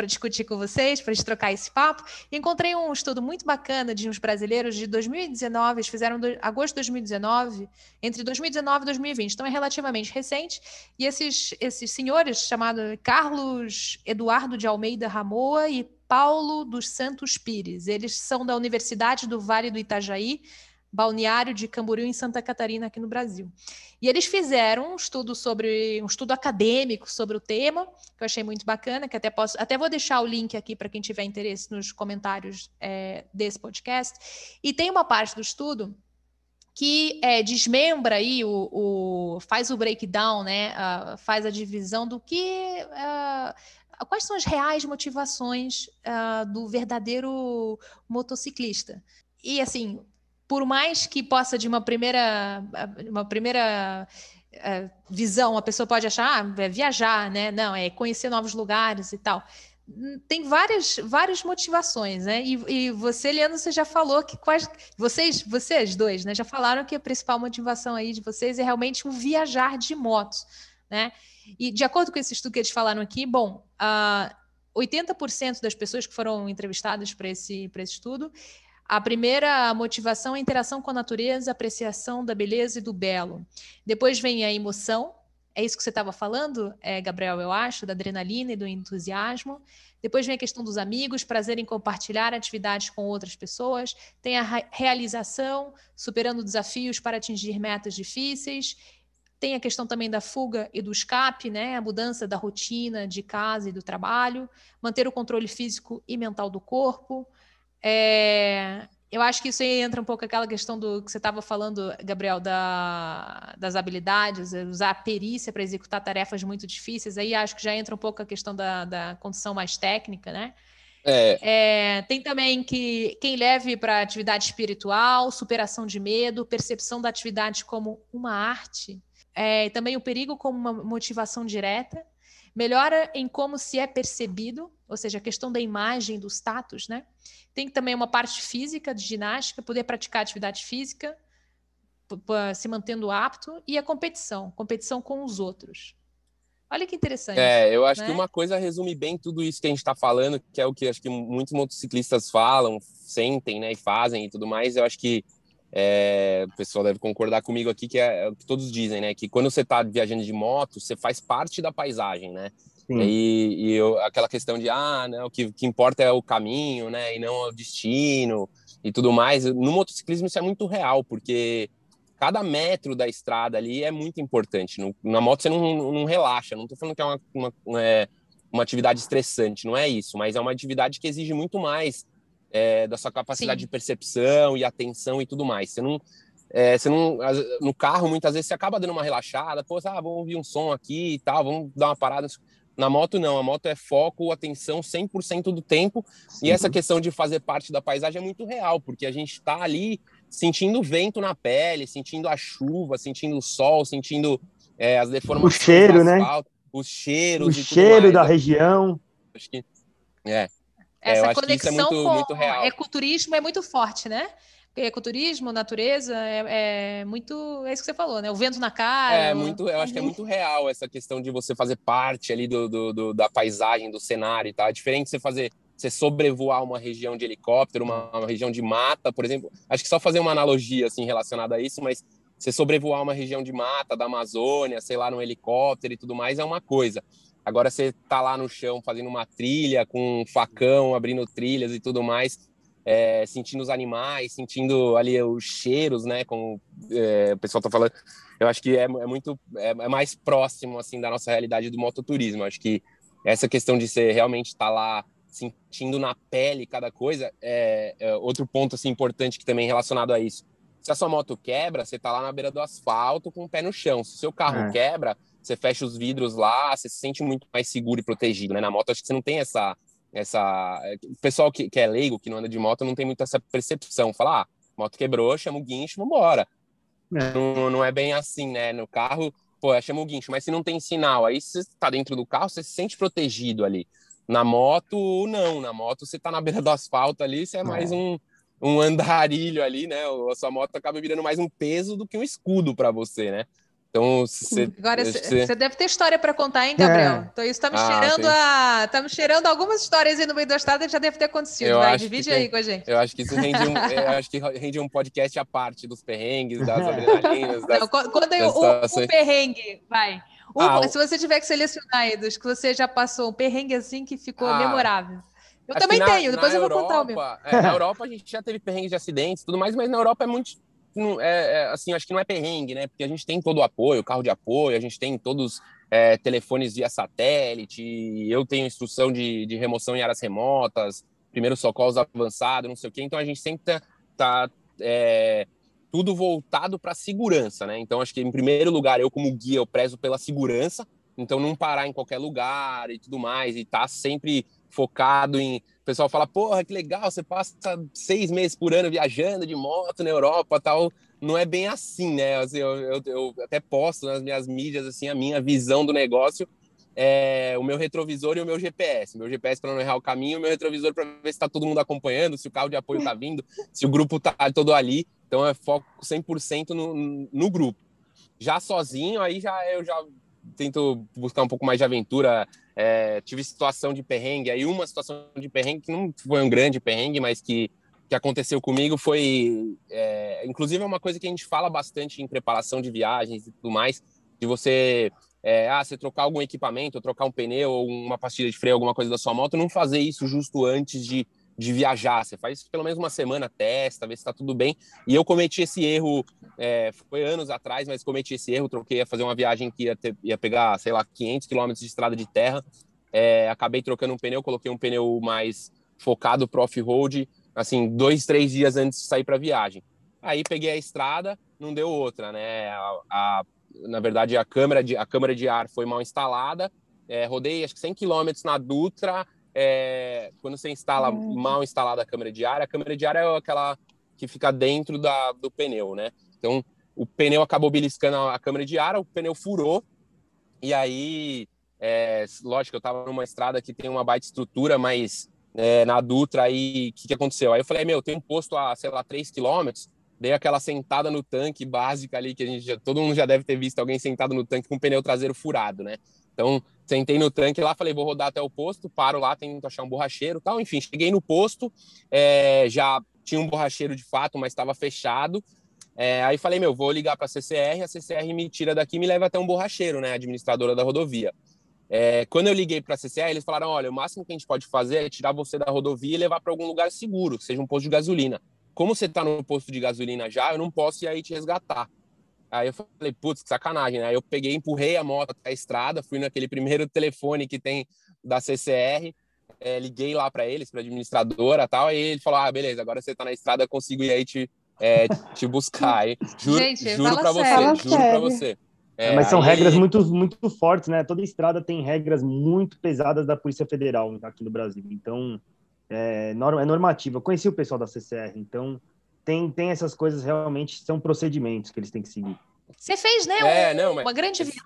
discutir com vocês, para trocar esse papo, encontrei um estudo muito bacana de uns brasileiros de 2019, eles fizeram do, agosto de 2019, entre 2019 e 2020, então é relativamente recente, e esses, esses esses senhores chamados Carlos Eduardo de Almeida Ramoa e Paulo dos Santos Pires. Eles são da Universidade do Vale do Itajaí, balneário de Camboriú, em Santa Catarina, aqui no Brasil. E eles fizeram um estudo sobre um estudo acadêmico sobre o tema, que eu achei muito bacana, que até posso, até vou deixar o link aqui para quem tiver interesse nos comentários é, desse podcast. E tem uma parte do estudo que é, desmembra aí o, o, faz o breakdown, né? Uh, faz a divisão do que uh, quais são as reais motivações uh, do verdadeiro motociclista. E assim, por mais que possa de uma primeira uma primeira visão, a pessoa pode achar ah, é viajar, né? Não, é conhecer novos lugares e tal tem várias, várias motivações, né? E, e, você, Leandro, você já falou que quais. Vocês, vocês dois, né? Já falaram que a principal motivação aí de vocês é realmente o viajar de moto, né? E de acordo com esse estudo que eles falaram aqui, bom, uh, 80% das pessoas que foram entrevistadas para esse, esse estudo, a primeira motivação é a interação com a natureza, apreciação da beleza e do belo. Depois vem a emoção, é isso que você estava falando, é, Gabriel, eu acho, da adrenalina e do entusiasmo. Depois vem a questão dos amigos, prazer em compartilhar atividades com outras pessoas. Tem a realização, superando desafios para atingir metas difíceis. Tem a questão também da fuga e do escape, né? a mudança da rotina de casa e do trabalho. Manter o controle físico e mental do corpo. É, eu acho que isso aí entra um pouco aquela questão do que você estava falando, Gabriel, da, das habilidades, usar a perícia para executar tarefas muito difíceis. Aí acho que já entra um pouco a questão da, da condição mais técnica, né? É. É, tem também que quem leve para atividade espiritual, superação de medo, percepção da atividade como uma arte, é, também o perigo como uma motivação direta, melhora em como se é percebido, ou seja, a questão da imagem, do status, né? Tem também uma parte física de ginástica, poder praticar atividade física, se mantendo apto, e a competição, competição com os outros. Olha que interessante. É, eu acho né? que uma coisa resume bem tudo isso que a gente está falando, que é o que acho que muitos motociclistas falam, sentem, né, e fazem e tudo mais. Eu acho que é, o pessoal deve concordar comigo aqui que é, é o que todos dizem, né? Que quando você está viajando de moto, você faz parte da paisagem, né? E, e eu, aquela questão de ah, né, o que, que importa é o caminho, né? E não o destino e tudo mais. No motociclismo isso é muito real, porque cada metro da estrada ali é muito importante. No, na moto você não, não relaxa. Não estou falando que é uma, uma, uma, é, uma atividade estressante, não é isso, mas é uma atividade que exige muito mais é, da sua capacidade Sim. de percepção e atenção e tudo mais. Você não, é, você não, no carro, muitas vezes, você acaba dando uma relaxada, pô, ah, vamos ouvir um som aqui e tal, vamos dar uma parada. Na moto, não, a moto é foco, atenção 100% do tempo, Sim. e essa questão de fazer parte da paisagem é muito real, porque a gente está ali sentindo o vento na pele, sentindo a chuva, sentindo o sol, sentindo é, as deformações. O cheiro, né? Os cheiros. O cheiro mais. da região. Acho que, é, é, essa é, conexão muito, com muito real. ecoturismo é muito forte, né? Ecoturismo, natureza, é, é, muito. É isso que você falou, né? O vento na cara. É, muito, eu acho que é muito real essa questão de você fazer parte ali do, do, do da paisagem, do cenário e tal. É diferente você fazer. Você sobrevoar uma região de helicóptero, uma, uma região de mata, por exemplo. Acho que só fazer uma analogia assim relacionada a isso, mas você sobrevoar uma região de mata da Amazônia, sei lá, num helicóptero e tudo mais, é uma coisa. Agora você tá lá no chão fazendo uma trilha com um facão, abrindo trilhas e tudo mais, é, sentindo os animais, sentindo ali os cheiros, né? Como é, o pessoal tá falando, eu acho que é, é muito é, é, mais próximo assim da nossa realidade do mototurismo. Acho que essa questão de você realmente estar tá lá sentindo na pele cada coisa é, é, outro ponto assim importante que também é relacionado a isso. Se a sua moto quebra, você tá lá na beira do asfalto com o pé no chão. Se o seu carro quebra, você fecha os vidros lá, você se sente muito mais seguro e protegido, né? Na moto, acho que você não tem essa. Essa... O pessoal que, que é leigo, que não anda de moto, não tem muito essa percepção. Falar, ah, moto quebrou, chama o guincho, vambora. É. Não, não é bem assim, né? No carro, pô, chama o guincho, mas se não tem sinal, aí você está dentro do carro, você se sente protegido ali. Na moto, não. Na moto, você está na beira do asfalto ali, você é mais é. um, um andarilho ali, né? A sua moto acaba virando mais um peso do que um escudo para você, né? Então, você. Agora, você deve ter história para contar, hein, Gabriel? É. Então, isso está me ah, cheirando a. Tá me cheirando algumas histórias aí no meio da estrada que já deve ter acontecido. Eu Vai, divide aí tem... com a gente. Eu acho que isso rende um, acho que rende um podcast à parte dos perrengues, das adrenalinas. Das, Não, quando eu, o, o perrengue, vai. O, ah, se você tiver que selecionar aí dos que você já passou, um perrengue assim que ficou ah, memorável. Eu também na, tenho, depois eu vou Europa, contar o meu. É, na Europa a gente já teve perrengues de acidentes e tudo mais, mas na Europa é muito é, é, assim, acho que não é perrengue, né? Porque a gente tem todo o apoio, carro de apoio, a gente tem todos é, telefones via satélite, eu tenho instrução de, de remoção em áreas remotas, primeiro socorros avançado, não sei o quê. Então a gente sempre tá, tá é, tudo voltado para segurança, né? Então acho que em primeiro lugar eu como guia eu prezo pela segurança, então não parar em qualquer lugar e tudo mais e tá sempre focado em. O pessoal fala, porra, que legal, você passa seis meses por ano viajando de moto na Europa tal. Não é bem assim, né? Assim, eu, eu, eu, até posto nas minhas mídias assim, a minha visão do negócio. É, o meu retrovisor e o meu GPS. Meu GPS para não errar o caminho, o meu retrovisor para ver se está todo mundo acompanhando, se o carro de apoio está vindo, se o grupo está todo ali. Então é foco 100% no, no grupo. Já sozinho, aí já eu já tento buscar um pouco mais de aventura. É, tive situação de perrengue, aí uma situação de perrengue que não foi um grande perrengue, mas que, que aconteceu comigo foi, é, inclusive é uma coisa que a gente fala bastante em preparação de viagens e tudo mais, de você, é, ah, você trocar algum equipamento, trocar um pneu ou uma pastilha de freio, alguma coisa da sua moto, não fazer isso justo antes de de viajar. Você faz pelo menos uma semana, testa, vê se está tudo bem. E eu cometi esse erro, é, foi anos atrás, mas cometi esse erro. Troquei a fazer uma viagem que ia, ter, ia pegar, sei lá, 500 quilômetros de estrada de terra. É, acabei trocando um pneu, coloquei um pneu mais focado pro off-road, assim, dois, três dias antes de sair para viagem. Aí peguei a estrada, não deu outra, né? A, a, na verdade, a câmera de, a câmera de ar foi mal instalada. É, rodei acho que 100 quilômetros na Dutra, é, quando você instala uhum. mal instalada a câmera de ar, a câmera de ar é aquela que fica dentro da, do pneu, né? Então, o pneu acabou beliscando a, câmera de ar, o pneu furou, e aí, é, lógico, eu tava numa estrada que tem uma baita estrutura, mas é, na Dutra, aí, o que, que aconteceu? Aí eu falei, meu, tem um posto a, sei lá, 3 quilômetros, dei aquela sentada no tanque básica ali, que a gente já, todo mundo já deve ter visto alguém sentado no tanque com o pneu traseiro furado, né? Então, sentei no tanque lá, falei, vou rodar até o posto, paro lá, tento achar um borracheiro tal. Enfim, cheguei no posto, é, já tinha um borracheiro de fato, mas estava fechado. É, aí falei, meu, vou ligar para a CCR, a CCR me tira daqui e me leva até um borracheiro, né, administradora da rodovia. É, quando eu liguei para a CCR, eles falaram, olha, o máximo que a gente pode fazer é tirar você da rodovia e levar para algum lugar seguro, seja um posto de gasolina. Como você está no posto de gasolina já, eu não posso ir aí te resgatar. Aí eu falei, putz, que sacanagem, né? Aí eu peguei, empurrei a moto até a estrada, fui naquele primeiro telefone que tem da CCR, é, liguei lá para eles, para administradora tal, aí ele falou, ah, beleza, agora você tá na estrada, eu consigo ir aí te, é, te buscar. Aí, juro Gente, juro para você, juro para você. É, Mas são aí... regras muito, muito fortes, né? Toda estrada tem regras muito pesadas da Polícia Federal aqui no Brasil. Então, é, é normativa. Eu conheci o pessoal da CCR, então tem, tem essas coisas realmente, são procedimentos que eles têm que seguir. Você fez, né? É, um, não, mas... Uma grande viagem,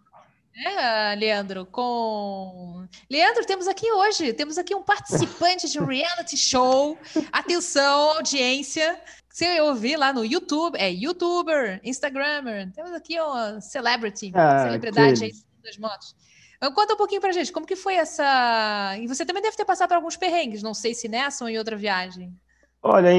né, Leandro? Com. Leandro, temos aqui hoje, temos aqui um participante de um reality show. Atenção, audiência. Você ouvir lá no YouTube, é youtuber, Instagrammer. Temos aqui uma celebrity, ah, celebridade aí das motos. Então, conta um pouquinho pra gente, como que foi essa. E você também deve ter passado por alguns perrengues, não sei se nessa ou em outra viagem. Olha,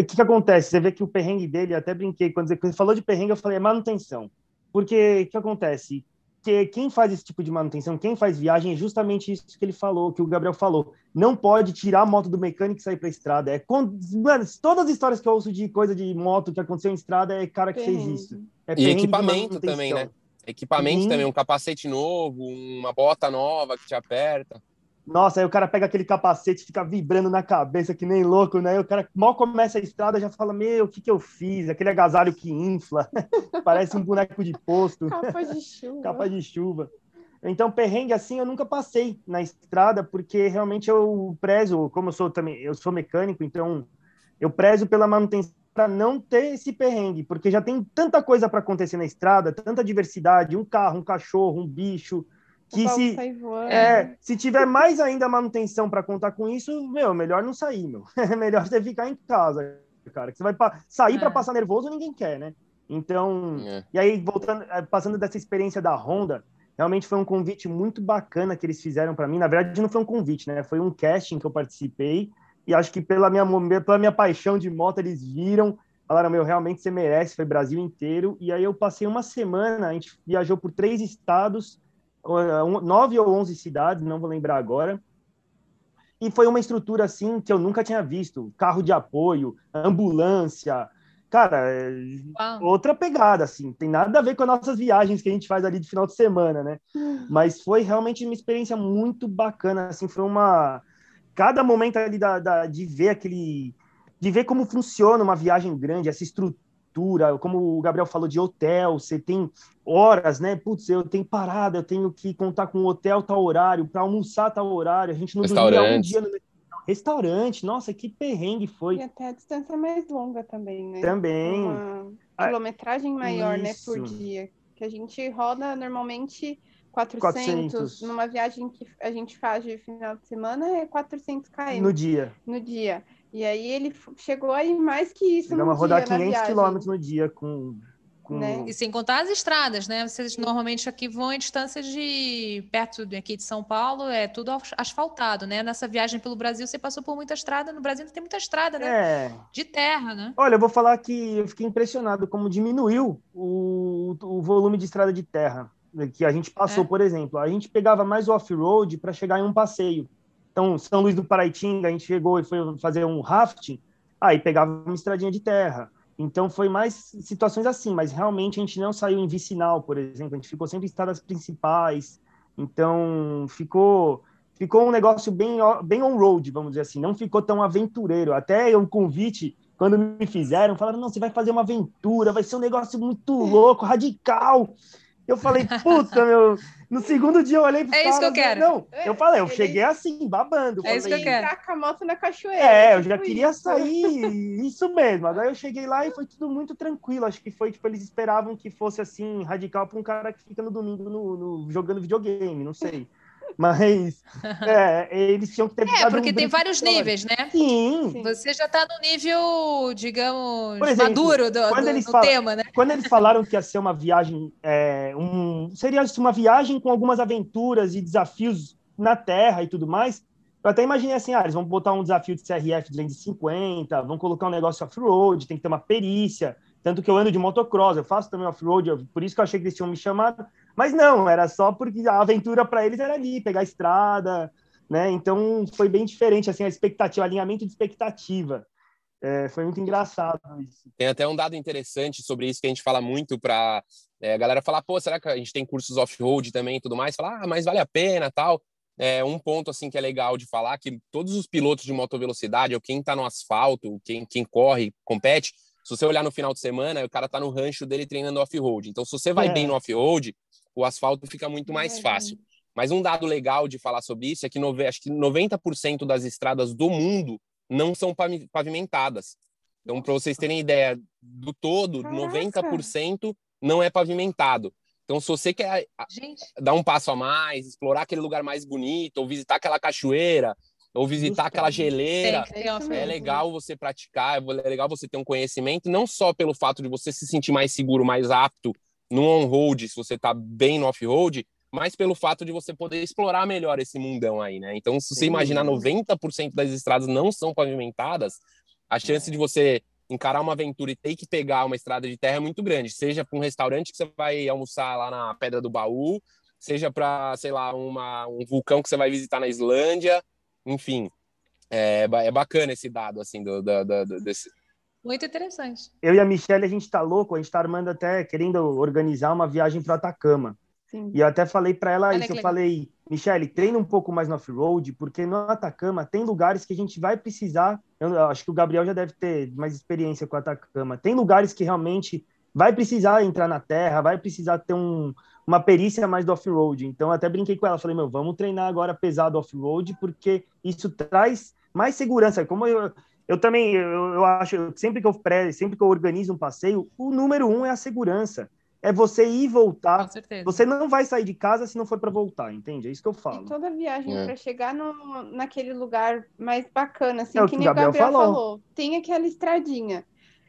o que, que acontece? Você vê que o perrengue dele, até brinquei, quando ele falou de perrengue, eu falei, é manutenção. Porque o que acontece? Que quem faz esse tipo de manutenção, quem faz viagem, é justamente isso que ele falou, que o Gabriel falou. Não pode tirar a moto do mecânico e sair para a estrada. É quando, mano, todas as histórias que eu ouço de coisa de moto que aconteceu em estrada é cara que perrengue. fez isso. É e equipamento também, né? Equipamento Sim. também, um capacete novo, uma bota nova que te aperta. Nossa, aí o cara pega aquele capacete fica vibrando na cabeça que nem louco, né? Aí o cara mal começa a estrada já fala: Meu, o que, que eu fiz? Aquele agasalho que infla, parece um boneco de posto. Capa de chuva. Capa de chuva. Então, perrengue assim eu nunca passei na estrada, porque realmente eu prezo, como eu sou também, eu sou mecânico, então eu prezo pela manutenção para não ter esse perrengue, porque já tem tanta coisa para acontecer na estrada, tanta diversidade, um carro, um cachorro, um bicho, que se é, se tiver mais ainda manutenção para contar com isso, meu, melhor não sair, meu. É melhor você ficar em casa, cara. Que você vai pa sair é. para passar nervoso, ninguém quer, né? Então, é. e aí voltando, é, passando dessa experiência da Honda, realmente foi um convite muito bacana que eles fizeram para mim. Na verdade, não foi um convite, né? Foi um casting que eu participei e acho que pela minha pela minha paixão de moto eles viram, falaram meu, realmente você merece, foi Brasil inteiro. E aí eu passei uma semana, a gente viajou por três estados nove ou onze cidades, não vou lembrar agora. E foi uma estrutura assim que eu nunca tinha visto: carro de apoio, ambulância. Cara, é Uau. outra pegada, assim, tem nada a ver com as nossas viagens que a gente faz ali de final de semana, né? Mas foi realmente uma experiência muito bacana, assim, foi uma. Cada momento ali da, da de ver aquele. de ver como funciona uma viagem grande, essa estrutura estrutura, como o Gabriel falou de hotel, você tem horas, né? Putz, eu tenho parada, eu tenho que contar com o hotel tal horário, para almoçar tal horário, a gente não dormia um dia no restaurante, nossa, que perrengue foi. E até a distância mais longa também, né? Também. Uma quilometragem maior, Isso. né, por dia. Que a gente roda normalmente 400, 400, numa viagem que a gente faz de final de semana é 400 km. No dia. No dia. E aí ele chegou aí mais que isso Chegamos a rodar 500 quilômetros no dia com... com... Né? E sem contar as estradas, né? Vocês normalmente aqui vão em distâncias de perto aqui de São Paulo, é tudo asfaltado, né? Nessa viagem pelo Brasil, você passou por muita estrada. No Brasil não tem muita estrada, né? É. De terra, né? Olha, eu vou falar que eu fiquei impressionado como diminuiu o, o volume de estrada de terra que a gente passou, é. por exemplo. A gente pegava mais off-road para chegar em um passeio. Então, São Luís do Paraitinga, a gente chegou e foi fazer um rafting, aí pegava uma estradinha de terra. Então, foi mais situações assim, mas realmente a gente não saiu em vicinal, por exemplo, a gente ficou sempre em estradas principais. Então, ficou ficou um negócio bem, bem on-road, vamos dizer assim, não ficou tão aventureiro. Até um convite, quando me fizeram, falaram: não, você vai fazer uma aventura, vai ser um negócio muito louco, radical. Eu falei, puta, meu. No segundo dia eu olhei pro É isso que eu quero. Não, eu falei, eu cheguei assim, babando. É isso que eu quero. com a moto na cachoeira. É, eu já tipo queria isso. sair, isso mesmo. Agora eu cheguei lá e foi tudo muito tranquilo. Acho que foi, tipo, eles esperavam que fosse assim, radical para um cara que fica no domingo no, no, jogando videogame, não sei. Mas é, eles tinham que ter. É, porque um tem vários níveis, né? Sim. Você já está no nível, digamos, exemplo, maduro do, do, do falam, tema, né? Quando eles falaram que ia ser uma viagem, é, um, seria uma viagem com algumas aventuras e desafios na Terra e tudo mais, eu até imaginei assim, ah, eles vão botar um desafio de CRF 250, vão colocar um negócio off-road, tem que ter uma perícia. Tanto que eu ando de motocross, eu faço também off-road, por isso que eu achei que eles tinham me chamado. Mas não, era só porque a aventura para eles era ali, pegar a estrada, né? Então foi bem diferente, assim, a expectativa, o alinhamento de expectativa. É, foi muito engraçado isso. Tem até um dado interessante sobre isso que a gente fala muito para é, a galera falar, pô, será que a gente tem cursos off-road também e tudo mais? Falar, ah, mas vale a pena tal. É, um ponto assim que é legal de falar que todos os pilotos de motovelocidade, ou quem está no asfalto, quem, quem corre, compete, se você olhar no final de semana, o cara tá no rancho dele treinando off-road. Então, se você vai é. bem no off-road, o asfalto fica muito mais fácil. Mas um dado legal de falar sobre isso é que acho que 90% das estradas do mundo não são pavimentadas. Então, para vocês terem ideia do todo, Caraca. 90% não é pavimentado. Então, se você quer Gente. dar um passo a mais, explorar aquele lugar mais bonito, ou visitar aquela cachoeira, ou visitar aquela geleira, é legal você praticar, é legal você ter um conhecimento, não só pelo fato de você se sentir mais seguro, mais apto no on-road, se você está bem no off-road, mas pelo fato de você poder explorar melhor esse mundão aí, né? Então, se você imaginar 90% das estradas não são pavimentadas, a chance de você encarar uma aventura e ter que pegar uma estrada de terra é muito grande, seja para um restaurante que você vai almoçar lá na Pedra do Baú, seja para, sei lá, uma, um vulcão que você vai visitar na Islândia, enfim, é, é bacana esse dado, assim, do, do, do, desse, muito interessante. Eu e a Michelle, a gente está louco, a gente está armando até, querendo organizar uma viagem para Atacama. Sim. E eu até falei para ela Olha isso, eu falei, Michelle, treina um pouco mais no off-road, porque no Atacama tem lugares que a gente vai precisar, eu acho que o Gabriel já deve ter mais experiência com o Atacama, tem lugares que realmente vai precisar entrar na terra, vai precisar ter um, uma perícia mais do off-road. Então, até brinquei com ela, falei, meu, vamos treinar agora pesado off-road, porque isso traz mais segurança. Como eu, Eu também, eu, eu acho, sempre que eu pré, sempre que eu organizo um passeio, o número um é a segurança. É você ir e voltar. Com certeza. Você não vai sair de casa se não for para voltar, entende? É isso que eu E falo. toda viagem É. para chegar no, naquele lugar mais bacana, assim, É o que que nem o o Gabriel, Gabriel falou. falou. Tem aquela estradinha.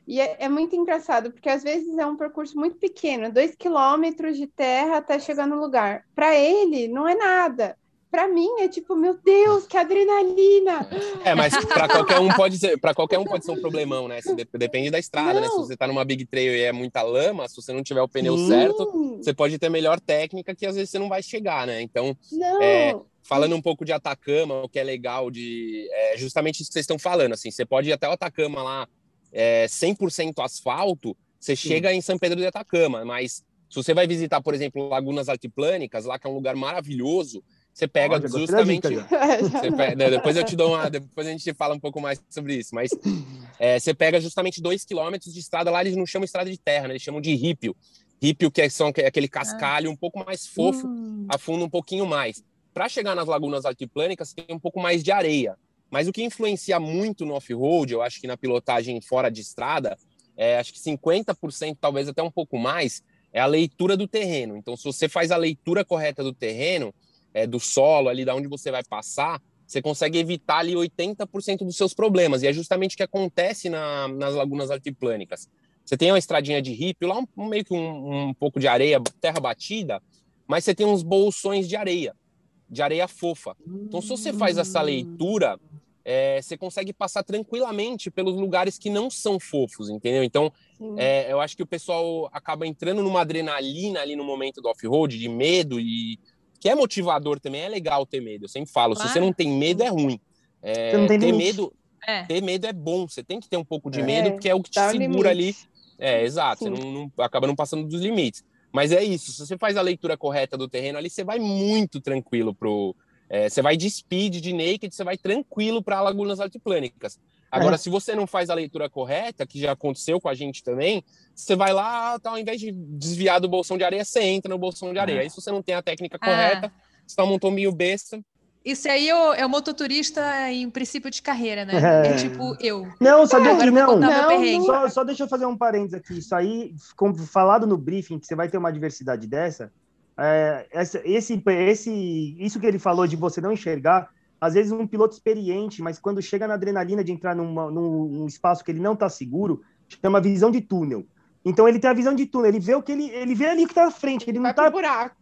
E é, é muito engraçado, porque às vezes é um percurso muito pequeno, dois quilômetros de terra até chegar no lugar. Para ele, não é nada. Para mim, é tipo, meu Deus, que adrenalina! É, mas para qualquer um pode ser, para qualquer um pode ser um problemão, né? Depende da estrada, né? Se Não. você tá numa big trail e é muita lama, se você não tiver o pneu Sim. certo, Sim, você pode ter melhor técnica que às vezes você não vai chegar, né? Então, não. É, falando um pouco de Atacama, o que é legal de é justamente isso que vocês estão falando, assim, você pode ir até o Atacama lá, é, 100% asfalto, você chega em São Pedro de Atacama, mas se você vai visitar, por exemplo, Lagunas Altiplânicas, lá que é um lugar maravilhoso, você pega Olha, justamente você não. depois eu te dou uma, depois a gente fala um pouco mais sobre isso, mas é, você pega justamente dois quilômetros de estrada lá, eles não chamam estrada de terra, né? Eles chamam de rípio. Rípio, que é, são que é aquele cascalho um pouco mais fofo, Hum, afunda um pouquinho mais. Para chegar nas lagunas altiplânicas, tem um pouco mais de areia. Mas o que influencia muito no off-road, eu acho que na pilotagem fora de estrada, é, acho que 50%, talvez até um pouco mais, é a leitura do terreno. Então, se você faz a leitura correta do terreno, é, do solo, ali da onde você vai passar, você consegue evitar ali 80% dos seus problemas. E é justamente o que acontece na- nas lagunas altiplânicas. Você tem uma estradinha de rípio, lá um, meio que um, um pouco de areia, terra batida, mas você tem uns bolsões de areia, de areia fofa. Então, se você faz essa leitura, é, você consegue passar tranquilamente pelos lugares que não são fofos, entendeu? Então, é, eu acho que o pessoal acaba entrando numa adrenalina ali no momento do off-road, de medo, e que é motivador também, é legal ter medo. Eu sempre falo, se você Claro. não tem medo, é ruim. É, Você não tem ter limite. medo, é. ter medo é bom, você tem que ter um pouco de É. medo, porque é o que te o segura ali é, exato. Você Sim. não, não- acaba não passando dos limites. Mas é isso. Se você faz a leitura correta do terreno ali, você vai muito tranquilo pro. é, você vai de speed, de naked, você vai tranquilo para lagunas altiplânicas. Agora, É. se você não faz a leitura correta, que já aconteceu com a gente também, você vai lá, tá, ao invés de desviar do bolsão de areia, você entra no bolsão de areia. É. Aí, se você não tem a técnica correta, você tá um tombinho besta. Isso aí é o, é o mototurista em princípio de carreira, né? É. É tipo eu. Não, sabia Agora que não. Não. Só, só deixa eu fazer um parênteses aqui. Isso aí, como falado no briefing, que você vai ter uma diversidade dessa, é, essa- esse, esse, isso que ele falou de você não enxergar, às vezes um piloto experiente, mas quando chega na adrenalina de entrar numa, num, num espaço que ele não está seguro, chama visão de túnel. Então ele tem a visão de túnel, ele vê o que ele, ele vê ali o que está à frente, ele não está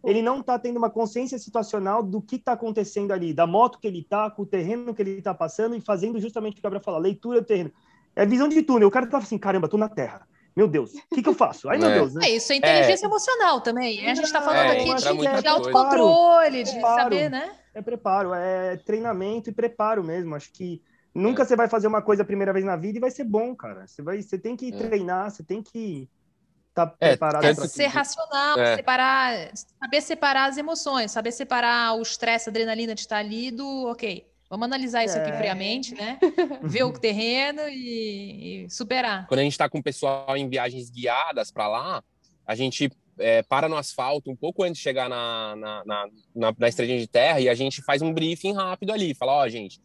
ele não está tendo uma consciência situacional do que está acontecendo ali, da moto que ele está, com o terreno que ele está passando e fazendo justamente o que o Gabriel fala, leitura do terreno. É visão de túnel. O cara tá assim, caramba, tô na terra. Meu Deus, o que, que eu faço? Ai, meu É. Deus, né? É isso, é inteligência emocional também. A gente está falando É, aqui de, muita de autocontrole, de saber, né? É preparo, é treinamento e preparo mesmo. Acho que nunca você vai fazer uma coisa a primeira vez na vida e vai ser bom, cara. Você, vai, você tem que É. treinar, você tem que estar É, preparado para Ser racional, É. separar, saber separar as emoções, saber separar o estresse, a adrenalina de estar ali do, ok, vamos analisar isso aqui É. friamente, né? Ver o terreno e, e superar. quando a gente está com o pessoal em viagens guiadas para lá, a gente é, para no asfalto um pouco antes de chegar na, na, na, na, na estradinha de terra e a gente faz um briefing rápido ali. Fala, ó, gente,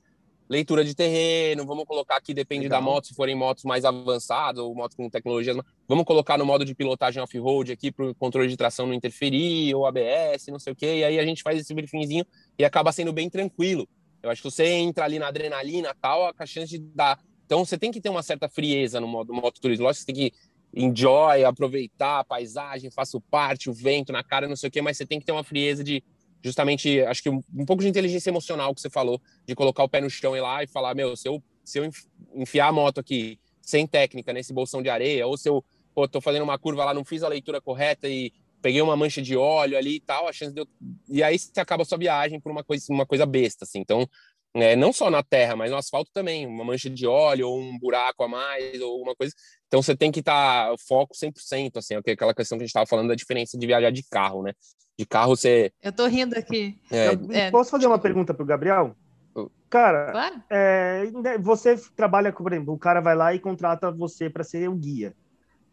leitura de terreno, vamos colocar aqui, depende Legal. da moto, se forem motos mais avançadas ou motos com tecnologias, vamos colocar no modo de pilotagem off-road aqui para o controle de tração não interferir, ou ABS, não sei o quê, e aí a gente faz esse briefingzinho e acaba sendo bem tranquilo. Eu acho que você entra ali na adrenalina tal, a chance de dar. Então você tem que ter uma certa frieza no modo mototurismo. Lógico que você tem que enjoy, aproveitar a paisagem, faço parte, o vento na cara, não sei o quê, mas você tem que ter uma frieza de justamente, acho que um, um pouco de inteligência emocional que você falou, de colocar o pé no chão e lá e falar, meu, se eu, se eu enf- enfiar a moto aqui sem técnica nesse bolsão de areia, ou se eu, pô, tô fazendo uma curva lá, não fiz a leitura correta e peguei uma mancha de óleo ali e tal, a chance de eu... E aí você acaba a sua viagem por uma coisa, uma coisa besta, assim. Então, é, não só na terra, mas no asfalto também, uma mancha de óleo ou um buraco a mais ou alguma coisa. Então você tem que estar foco 100%, assim, é aquela questão que a gente estava falando da diferença de viajar de carro, né? De carro você Eu tô rindo aqui. é, Eu- é. Posso fazer uma pergunta pro Gabriel? Oh. Cara, Claro. é, né, você trabalha com, por exemplo, o cara vai lá e contrata você para ser o guia.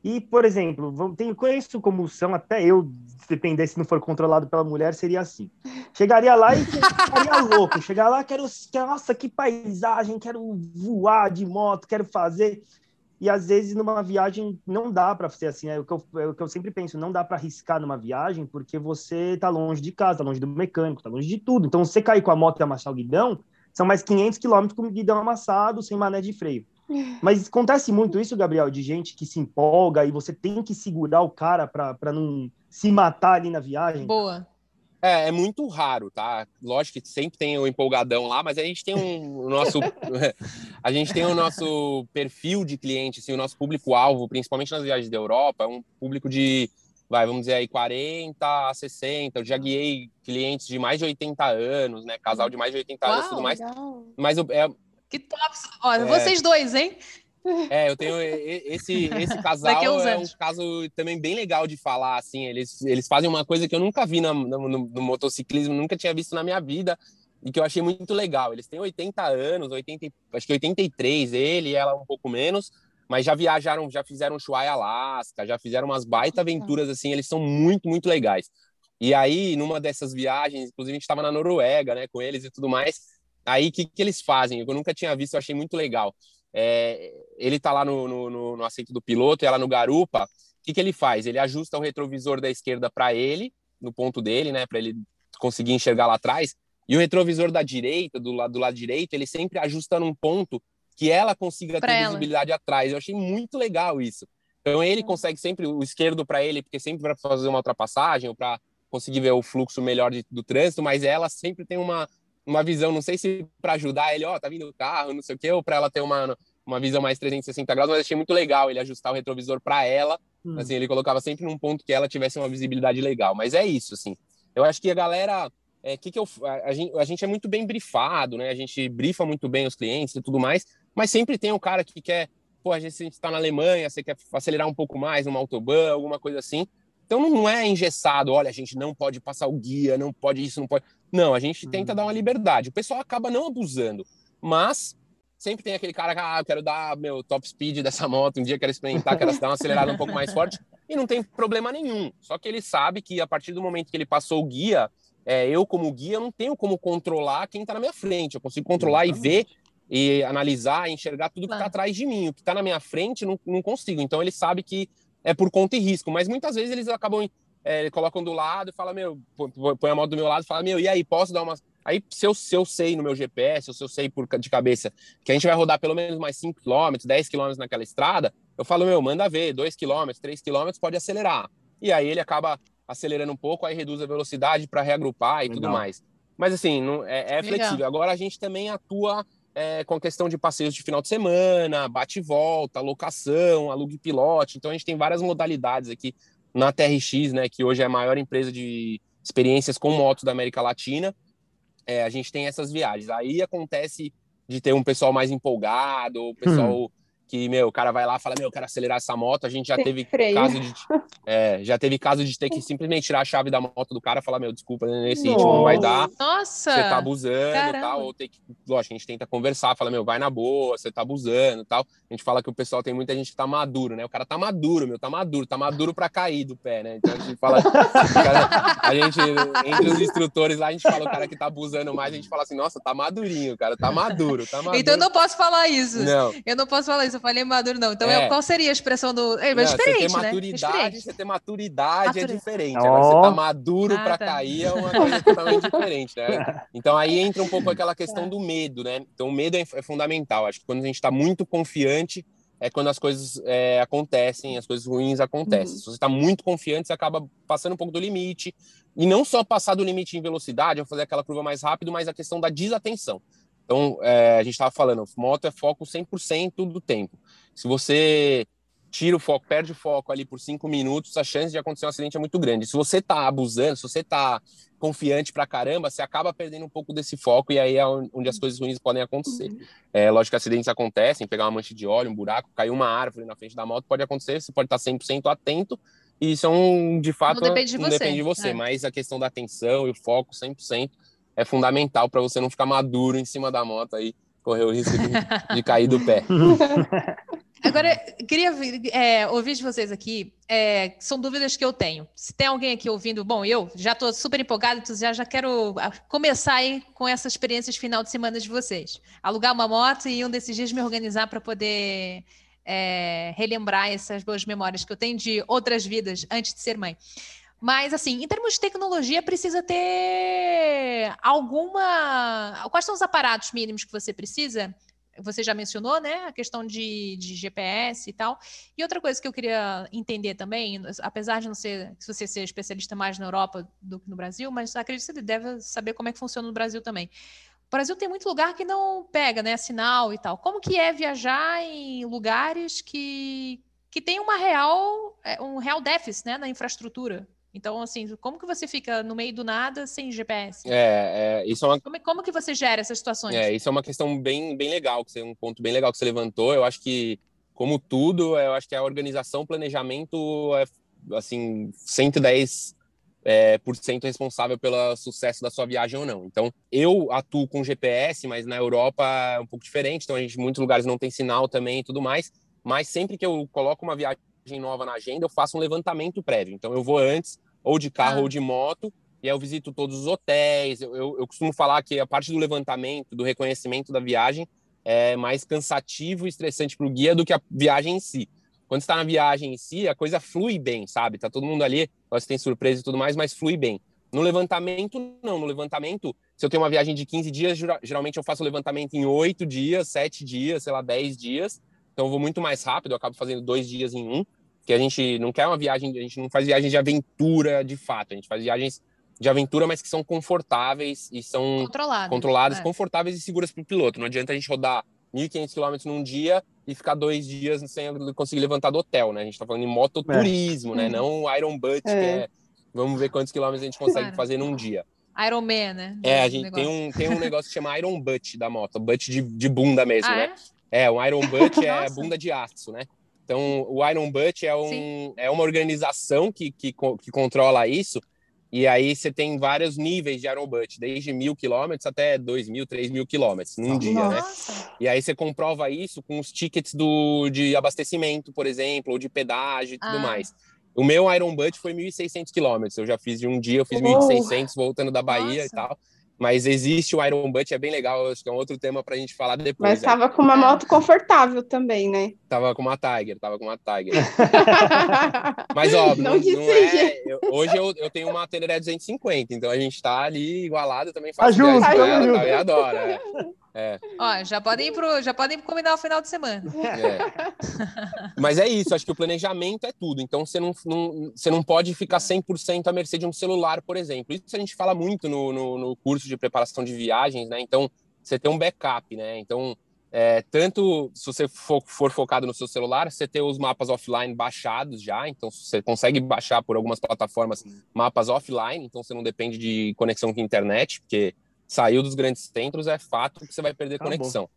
E, por exemplo, tem, conheço como são, até eu, se depender se não for controlado pela mulher, seria assim. Chegaria lá e ficaria louco. Chegar lá, quero, nossa, que paisagem, quero voar de moto, quero fazer. E às vezes numa viagem não dá para ser assim, é o, que eu, é o que eu sempre penso, não dá para arriscar numa viagem porque você tá longe de casa, tá longe do mecânico, tá longe de tudo. Então, se você cair com a moto e amassar o guidão, são mais 500 quilômetros com o guidão amassado, sem mané de freio. Mas acontece muito isso, Gabriel, de gente que se empolga e você tem que segurar o cara para não se matar ali na viagem. Boa. É, é muito raro, tá? Lógico que sempre tem o empolgadão lá, mas a gente tem um o nosso a gente tem o nosso perfil de cliente, assim, o nosso público-alvo, principalmente nas viagens da Europa, é um público de, vai, vamos dizer aí 40 a 60. Eu já guiei clientes de mais de 80 anos, né? Casal de mais de 80 anos e Uau, tudo mais. Legal. Mas é, Que top. Olha, É. vocês dois, hein? É, eu tenho esse esse casal é um caso também bem legal de falar assim. Eles eles fazem uma coisa que eu nunca vi no, no- no motociclismo, nunca tinha visto na minha vida e que eu achei muito legal. Eles têm 80 anos, 80, e- acho que 83, ele e ela um pouco menos, mas já viajaram, já fizeram Ushuaia Alaska, já fizeram umas baita aventuras assim. Eles são muito muito legais. E aí numa dessas viagens, inclusive a gente estava na Noruega, né, com eles e tudo mais. Aí o que que eles fazem? Eu nunca tinha visto, eu achei muito legal. É, ele tá lá no, no, no, assento do piloto e ela no garupa. O que, que ele faz? Ele ajusta o retrovisor da esquerda para ele, no ponto dele, né, para ele conseguir enxergar lá atrás. E o retrovisor da direita, do lado do lado direito, ele sempre ajusta num ponto que ela consiga Pra ter ela. visibilidade atrás. Eu achei muito legal isso. Então ele consegue sempre o esquerdo para ele, porque sempre para fazer uma ultrapassagem ou para conseguir ver o fluxo melhor de- do trânsito, mas ela sempre tem uma uma visão, não sei se para ajudar ele, ó, tá vindo o carro, não sei o quê, ou para ela ter uma uma visão mais 360 graus, mas achei muito legal ele ajustar o retrovisor para ela. Hum. Assim, ele colocava sempre num ponto que ela tivesse uma visibilidade legal. Mas é isso, assim. Eu acho que a galera. É, que que eu, a, a gente, a gente é muito bem brifado, né? A gente brifa muito bem os clientes e tudo mais, mas sempre tem o cara que quer. Pô, a gente está na Alemanha, você quer acelerar um pouco mais numa autobahn, alguma coisa assim. Então não é engessado, olha, a gente não pode passar o guia, não pode isso, não pode. Não, a gente tenta dar uma liberdade. O pessoal acaba não abusando, mas sempre tem aquele cara que, ah, eu quero dar meu top speed dessa moto, um dia quero experimentar, quero dar uma acelerada um pouco mais forte, e não tem problema nenhum. Só que ele sabe que a partir do momento que ele passou o guia, é, eu como guia não tenho como controlar quem está na minha frente. Eu consigo controlar e ver e analisar, e enxergar tudo que está atrás de mim. O que está na minha frente não, não consigo. Então ele sabe que é por conta e risco. Mas muitas vezes eles acabam é, colocam do lado e fala meu, põe- a moto do meu lado e fala meu, e aí posso dar umas Aí, se eu, se eu sei no meu GPS, ou se eu sei por, de cabeça que a gente vai rodar pelo menos mais 5 km, 10 km naquela estrada, eu falo, meu, manda ver, 2 km, 3 km, pode acelerar. E aí ele acaba acelerando um pouco, aí reduz a velocidade para reagrupar e tudo Legal. mais. Mas assim, não, é, é flexível. Agora a gente também atua é, com a questão de passeios de final de semana, bate e volta, locação, alugue pilote. Então a gente tem várias modalidades aqui na TRX, né, que hoje é a maior empresa de experiências com motos da América Latina. É, a gente tem essas viagens. Aí acontece de ter um pessoal mais empolgado, o pessoal que, meu, o cara vai lá e fala, meu, eu quero acelerar essa moto. A gente já teve freio. caso de é, já teve caso de ter que simplesmente tirar a chave da moto do cara e falar, meu, desculpa, nesse ritmo não vai dar Nossa! você tá abusando Caramba. tal, ou tem que, lógico, a gente tenta conversar, fala, meu, vai na boa, você tá abusando tal. A gente fala que o pessoal tem muita gente que tá maduro, né? O cara tá maduro, meu, tá maduro, tá maduro pra cair do pé, né? Então a gente fala, cara- a gente, entre os instrutores lá, a gente fala, o cara que tá abusando mais, a gente fala assim, nossa, tá madurinho, cara, tá maduro, tá maduro. Então eu não posso falar isso. Não, Eu não posso falar isso, eu falei maduro, não. Então, É. eu- qual seria a expressão do. É, não, mas você diferente, ter né? É maturidade, diferente. você ter maturidade é Maturi- diferente. Agora, você tá maduro Ah, pra tá. cair é uma coisa totalmente diferente, né? Então aí entra um pouco aquela questão do medo, né? Então o medo é, é fundamental. Acho que quando a gente está muito confiante é quando as coisas é, acontecem, as coisas ruins acontecem. Uhum. Se você está muito confiante, você acaba passando um pouco do limite. E não só passar do limite em velocidade, ou fazer aquela curva mais rápido, mas a questão da desatenção. Então, é, a gente estava falando, moto é foco 100% do tempo. Se você tira o foco, perde o foco ali por cinco minutos, a chance de acontecer um acidente é muito grande. Se você tá abusando, se você tá confiante pra caramba, você acaba perdendo um pouco desse foco e aí é onde as coisas ruins podem acontecer. É, lógico que acidentes acontecem, pegar uma mancha de óleo, um buraco, cair uma árvore na frente da moto pode acontecer, você pode estar 100% atento e isso é um, de fato, Não depende de não você, depende de você é. mas a questão da atenção e o foco 100% é fundamental para você não ficar maduro em cima da moto aí, correr o risco de, de cair do pé. Agora, queria é, ouvir de vocês aqui, é, são dúvidas que eu tenho. Se tem alguém aqui ouvindo, bom, eu já estou super empolgado, então já, já quero ah, começar aí com essas experiências final de semana de vocês. Alugar uma moto e um desses dias me organizar para poder é, relembrar essas boas memórias que eu tenho de outras vidas antes de ser mãe. Mas, assim, em termos de tecnologia, precisa ter alguma. Quais são os aparatos mínimos que você precisa? Você já mencionou, né? A questão de, de GPS e tal. E outra coisa que eu queria entender também, apesar de não ser, se você ser especialista mais na Europa do que no Brasil, mas acredito que você deve saber como é que funciona no Brasil também. O Brasil tem muito lugar que não pega, né? Sinal e tal. Como que é viajar em lugares que, que tem uma real, é, um real déficit né, na infraestrutura? Então, assim, como que você fica no meio do nada sem GPS? É, é isso é uma... Como, como, que você gera essas situações? É, isso é uma questão bem, bem legal, que é um ponto bem legal que você levantou. Eu acho que, como tudo, eu acho que a organização, planejamento é, assim, 110 é, por cento responsável pelo sucesso da sua viagem ou não. Então, eu atuo com GPS, mas na Europa é um pouco diferente. Então, a gente, em muitos lugares não tem sinal também e tudo mais. Mas sempre que eu coloco uma viagem nova na agenda, eu faço um levantamento prévio. Então eu vou antes, ou de carro ah. ou de moto, e aí eu visito todos os hotéis. Eu, eu, eu, costumo falar que a parte do levantamento, do reconhecimento da viagem, é mais cansativo e estressante para o guia do que a viagem em si. Quando está na viagem em si, a coisa flui bem, sabe? Tá todo mundo ali, você tem surpresa e tudo mais, mas flui bem. No levantamento, não. No levantamento, se eu tenho uma viagem de 15 dias, geralmente eu faço o levantamento em 8 dias, 7 dias, sei lá, 10 dias. Então eu vou muito mais rápido, eu acabo fazendo dois dias em um que a gente não quer uma viagem, a gente não faz viagens de aventura de fato, a gente faz viagens de aventura, mas que são confortáveis e são controladas, controladas é. confortáveis e seguras para o piloto. Não adianta a gente rodar 1.500 quilômetros num dia e ficar dois dias sem conseguir levantar do hotel, né? A gente está falando em mototurismo, é. né? Não Iron Butt, é. que é vamos ver quantos quilômetros a gente consegue claro. fazer num dia. Iron Man, né? É, a gente tem um, tem um negócio que chama Iron Butt da moto, butt de, de bunda mesmo, ah, né? É, é o Iron Butt é bunda de aço, né? Então, o Iron Butt é, um, é uma organização que, que, que controla isso, e aí você tem vários níveis de Iron Butt, desde mil quilômetros até dois mil, três mil quilômetros num dia, né? E aí você comprova isso com os tickets do, de abastecimento, por exemplo, ou de pedágio e tudo ah. mais. O meu Iron Butt foi 1.600 quilômetros. Eu já fiz de um dia, eu fiz 1.600 voltando da Bahia Nossa. e tal. Mas existe o Iron Butt, é bem legal, acho que é um outro tema para a gente falar depois. Mas estava né? com uma moto confortável também, né? Tava com uma Tiger, tava com uma Tiger. Mas, ó, não, não, não é... Eu, hoje eu, eu tenho uma Teneré 250, então a gente está ali igualado, também faz tá junto, tá e adora. É. É. Ó, já podem ir pro, já podem combinar o final de semana. É. Mas é isso, acho que o planejamento é tudo. Então você não, não, você não pode ficar 100% à mercê de um celular, por exemplo. Isso a gente fala muito no, no, no curso de preparação de viagens, né? Então você tem um backup, né? Então, é, tanto se você for, for, focado no seu celular, você tem os mapas offline baixados já, então você consegue baixar por algumas plataformas mapas offline, então você não depende de conexão com internet, porque saiu dos grandes centros, é fato que você vai perder Acabou. conexão.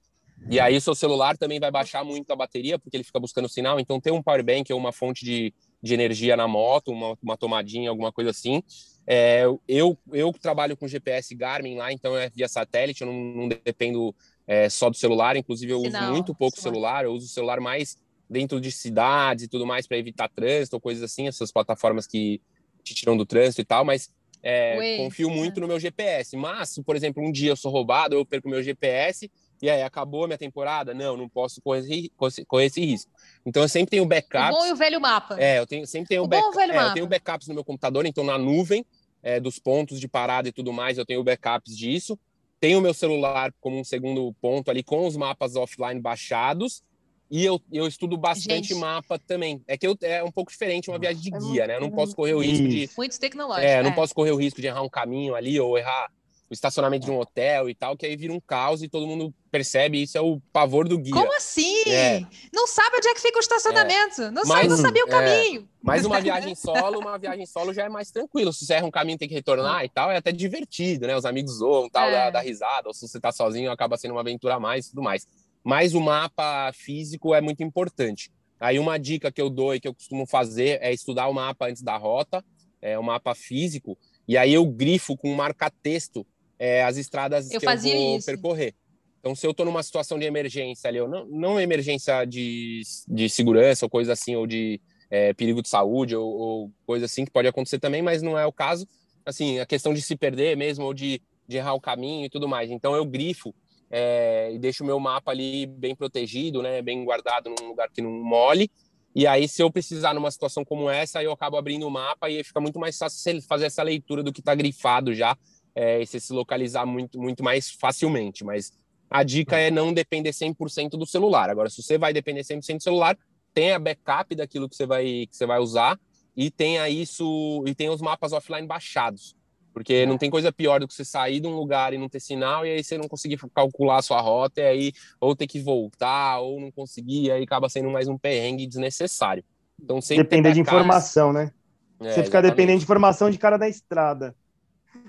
E aí o seu celular também vai baixar muito a bateria, porque ele fica buscando sinal. Então, ter um power bank ou uma fonte de, de energia na moto, uma, uma tomadinha, alguma coisa assim. É, eu, eu trabalho com GPS Garmin lá, então é via satélite, eu não, não dependo é, só do celular. Inclusive, eu Sinal, uso muito pouco o celular, eu uso o celular mais dentro de cidades e tudo mais para evitar trânsito ou coisas assim, essas plataformas que te tiram do trânsito e tal, mas é, confio muito no meu GPS. Mas, se, por exemplo, um dia eu sou roubado, eu perco meu GPS e aí acabou a minha temporada, não, não posso correr, correr esse risco. Então eu sempre tenho backups. O bom e o velho mapa. É, eu tenho, sempre tenho, o back, é, eu tenho backups no meu computador, então na nuvem é, dos pontos de parada e tudo mais, eu tenho backups disso. Tenho o meu celular como um segundo ponto ali com os mapas offline baixados e eu, eu estudo bastante Gente. mapa também. É que eu, é um pouco diferente uma viagem de é guia, né? Eu não posso correr o risco de. Muito tecnológico. É, não é. posso correr o risco de errar um caminho ali ou errar o estacionamento de um hotel e tal, que aí vira um caos e todo mundo percebe. Isso é o pavor do guia. Como assim? É. Não sabe onde é que fica o estacionamento. É. Não, sabe, não sabia o é. caminho. Mas uma viagem solo, uma viagem solo já é mais tranquilo. Se você erra um caminho tem que retornar e tal, é até divertido, né? Os amigos zoam, tal, da, da risada. Ou se você tá sozinho, acaba sendo uma aventura a mais e tudo mais mas o mapa físico é muito importante. Aí uma dica que eu dou e que eu costumo fazer é estudar o mapa antes da rota, é o mapa físico, e aí eu grifo com marca-texto é, as estradas eu que eu vou isso. percorrer. Então, se eu estou numa situação de emergência ali, não, não emergência de, de segurança ou coisa assim, ou de é, perigo de saúde ou, ou, coisa assim que pode acontecer também, mas não é o caso. Assim, a questão de se perder mesmo ou de, de errar o caminho e tudo mais. Então, eu grifo é, e deixo o meu mapa ali bem protegido, né, bem guardado num lugar que não mole. E aí, se eu precisar numa situação como essa, eu acabo abrindo o mapa e fica muito mais fácil fazer essa leitura do que está grifado já, é, e você se localizar muito, muito mais facilmente. Mas a dica é não depender 100% do celular. Agora, se você vai depender 100% do celular, tenha backup daquilo que você vai, que você vai usar e tenha isso e tenha os mapas offline baixados. Porque não tem coisa pior do que você sair de um lugar e não ter sinal, e aí você não conseguir calcular a sua rota, e aí ou ter que voltar, ou não conseguir, e aí acaba sendo mais um perrengue desnecessário. Então, sempre Depender de informação, né? É, você ficar dependendo de informação de cara da estrada.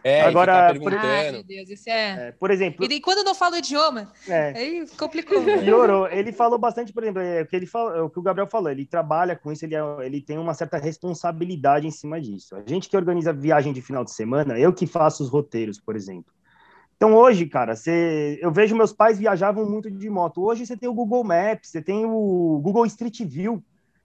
É, Agora, por... Ai, meu Deus, isso é... é... Por exemplo... E quando não fala o idioma, é. aí complicou. Piorou. Ele falou bastante, por exemplo, é, o, que ele fala, é o que o Gabriel falou, ele trabalha com isso, ele, é, ele tem uma certa responsabilidade em cima disso. A gente que organiza viagem de final de semana, eu que faço os roteiros, por exemplo. Então hoje, cara, você, eu vejo meus pais viajavam muito de moto. Hoje você tem o Google Maps, você tem o Google Street View,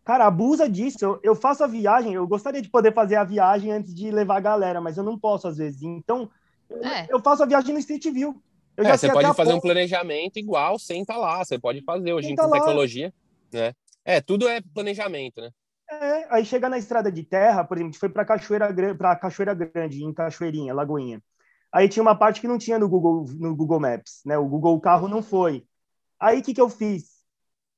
Cara, abusa disso. Eu, eu, faço a viagem, eu gostaria de poder fazer a viagem antes de levar a galera, mas eu não posso às vezes. Então, é. eu faço a viagem no Street View. Eu é, você pode fazer um planejamento igual sem estar tá lá. Você pode fazer hoje em tá tecnologia. Né? É, tudo é planejamento, né? É, aí chega na estrada de terra, por exemplo, a gente foi para Cachoeira, para Cachoeira Grande, em Cachoeirinha, Lagoinha. Aí tinha uma parte que não tinha no Google, no Google Maps, né? O Google Carro não foi. Aí o que, que eu fiz?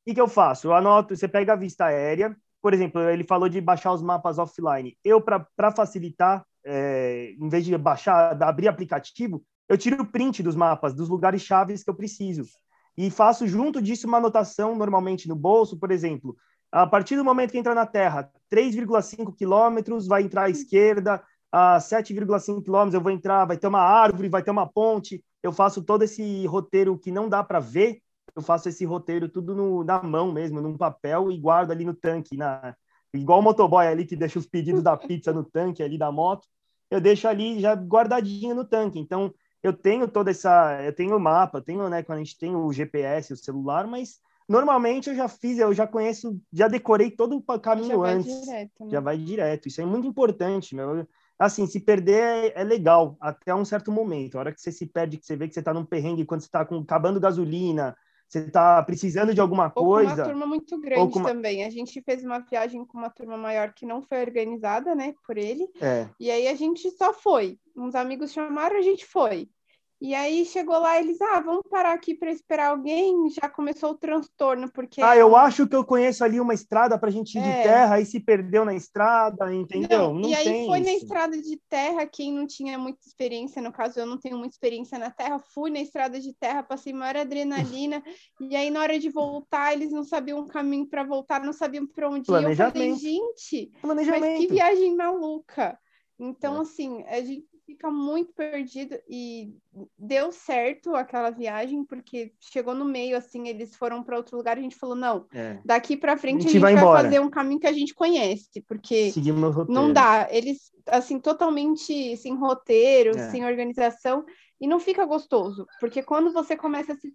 Que, que eu faço? Eu anoto, você pega a vista aérea, por exemplo, ele falou de baixar os mapas offline. Eu, para facilitar, é, em vez de baixar, abrir aplicativo, eu tiro o print dos mapas, dos lugares chaves que eu preciso. E faço junto disso uma anotação, normalmente no bolso, por exemplo, a partir do momento que entra na Terra, 3,5 quilômetros, vai entrar à esquerda, a 7,5 quilômetros eu vou entrar, vai ter uma árvore, vai ter uma ponte. Eu faço todo esse roteiro que não dá para ver, eu faço esse roteiro tudo no, na mão mesmo, num papel e guardo ali no tanque, na, igual o motoboy ali que deixa os pedidos da pizza no tanque ali da moto, eu deixo ali já guardadinho no tanque. Então, eu tenho toda essa, eu tenho o mapa, tenho, né, quando a gente tem o GPS, o celular, mas normalmente eu já fiz, eu já conheço, já decorei todo o caminho já antes. Direto, né? Já vai direto. Isso é muito importante, meu. Assim, se perder é, é, legal até um certo momento. A hora que você se perde, que você vê que você está num perrengue, quando você está acabando gasolina, você está precisando de alguma coisa. Ou com uma turma muito grande uma... também. A gente fez uma viagem com uma turma maior que não foi organizada, né, por ele. É. E aí a gente só foi. Uns amigos chamaram, a gente foi. E aí chegou lá, eles, ah, vamos parar aqui para esperar alguém. Já começou o transtorno, porque. Ah, eu acho que eu conheço ali uma estrada para a gente ir é. de terra e se perdeu na estrada, entendeu? Não, não e aí foi isso. na estrada de terra, quem não tinha muita experiência, no caso eu não tenho muita experiência na terra, fui na estrada de terra, passei maior adrenalina. e aí na hora de voltar, eles não sabiam o caminho para voltar, não sabiam para onde ir. Eu falei, gente, mas que viagem maluca. Então, é. assim, a gente fica muito perdido e deu certo aquela viagem porque chegou no meio assim eles foram para outro lugar a gente falou não é. daqui para frente a gente, a gente vai, vai fazer um caminho que a gente conhece porque não dá eles assim totalmente sem roteiro é. sem organização e não fica gostoso porque quando você começa a se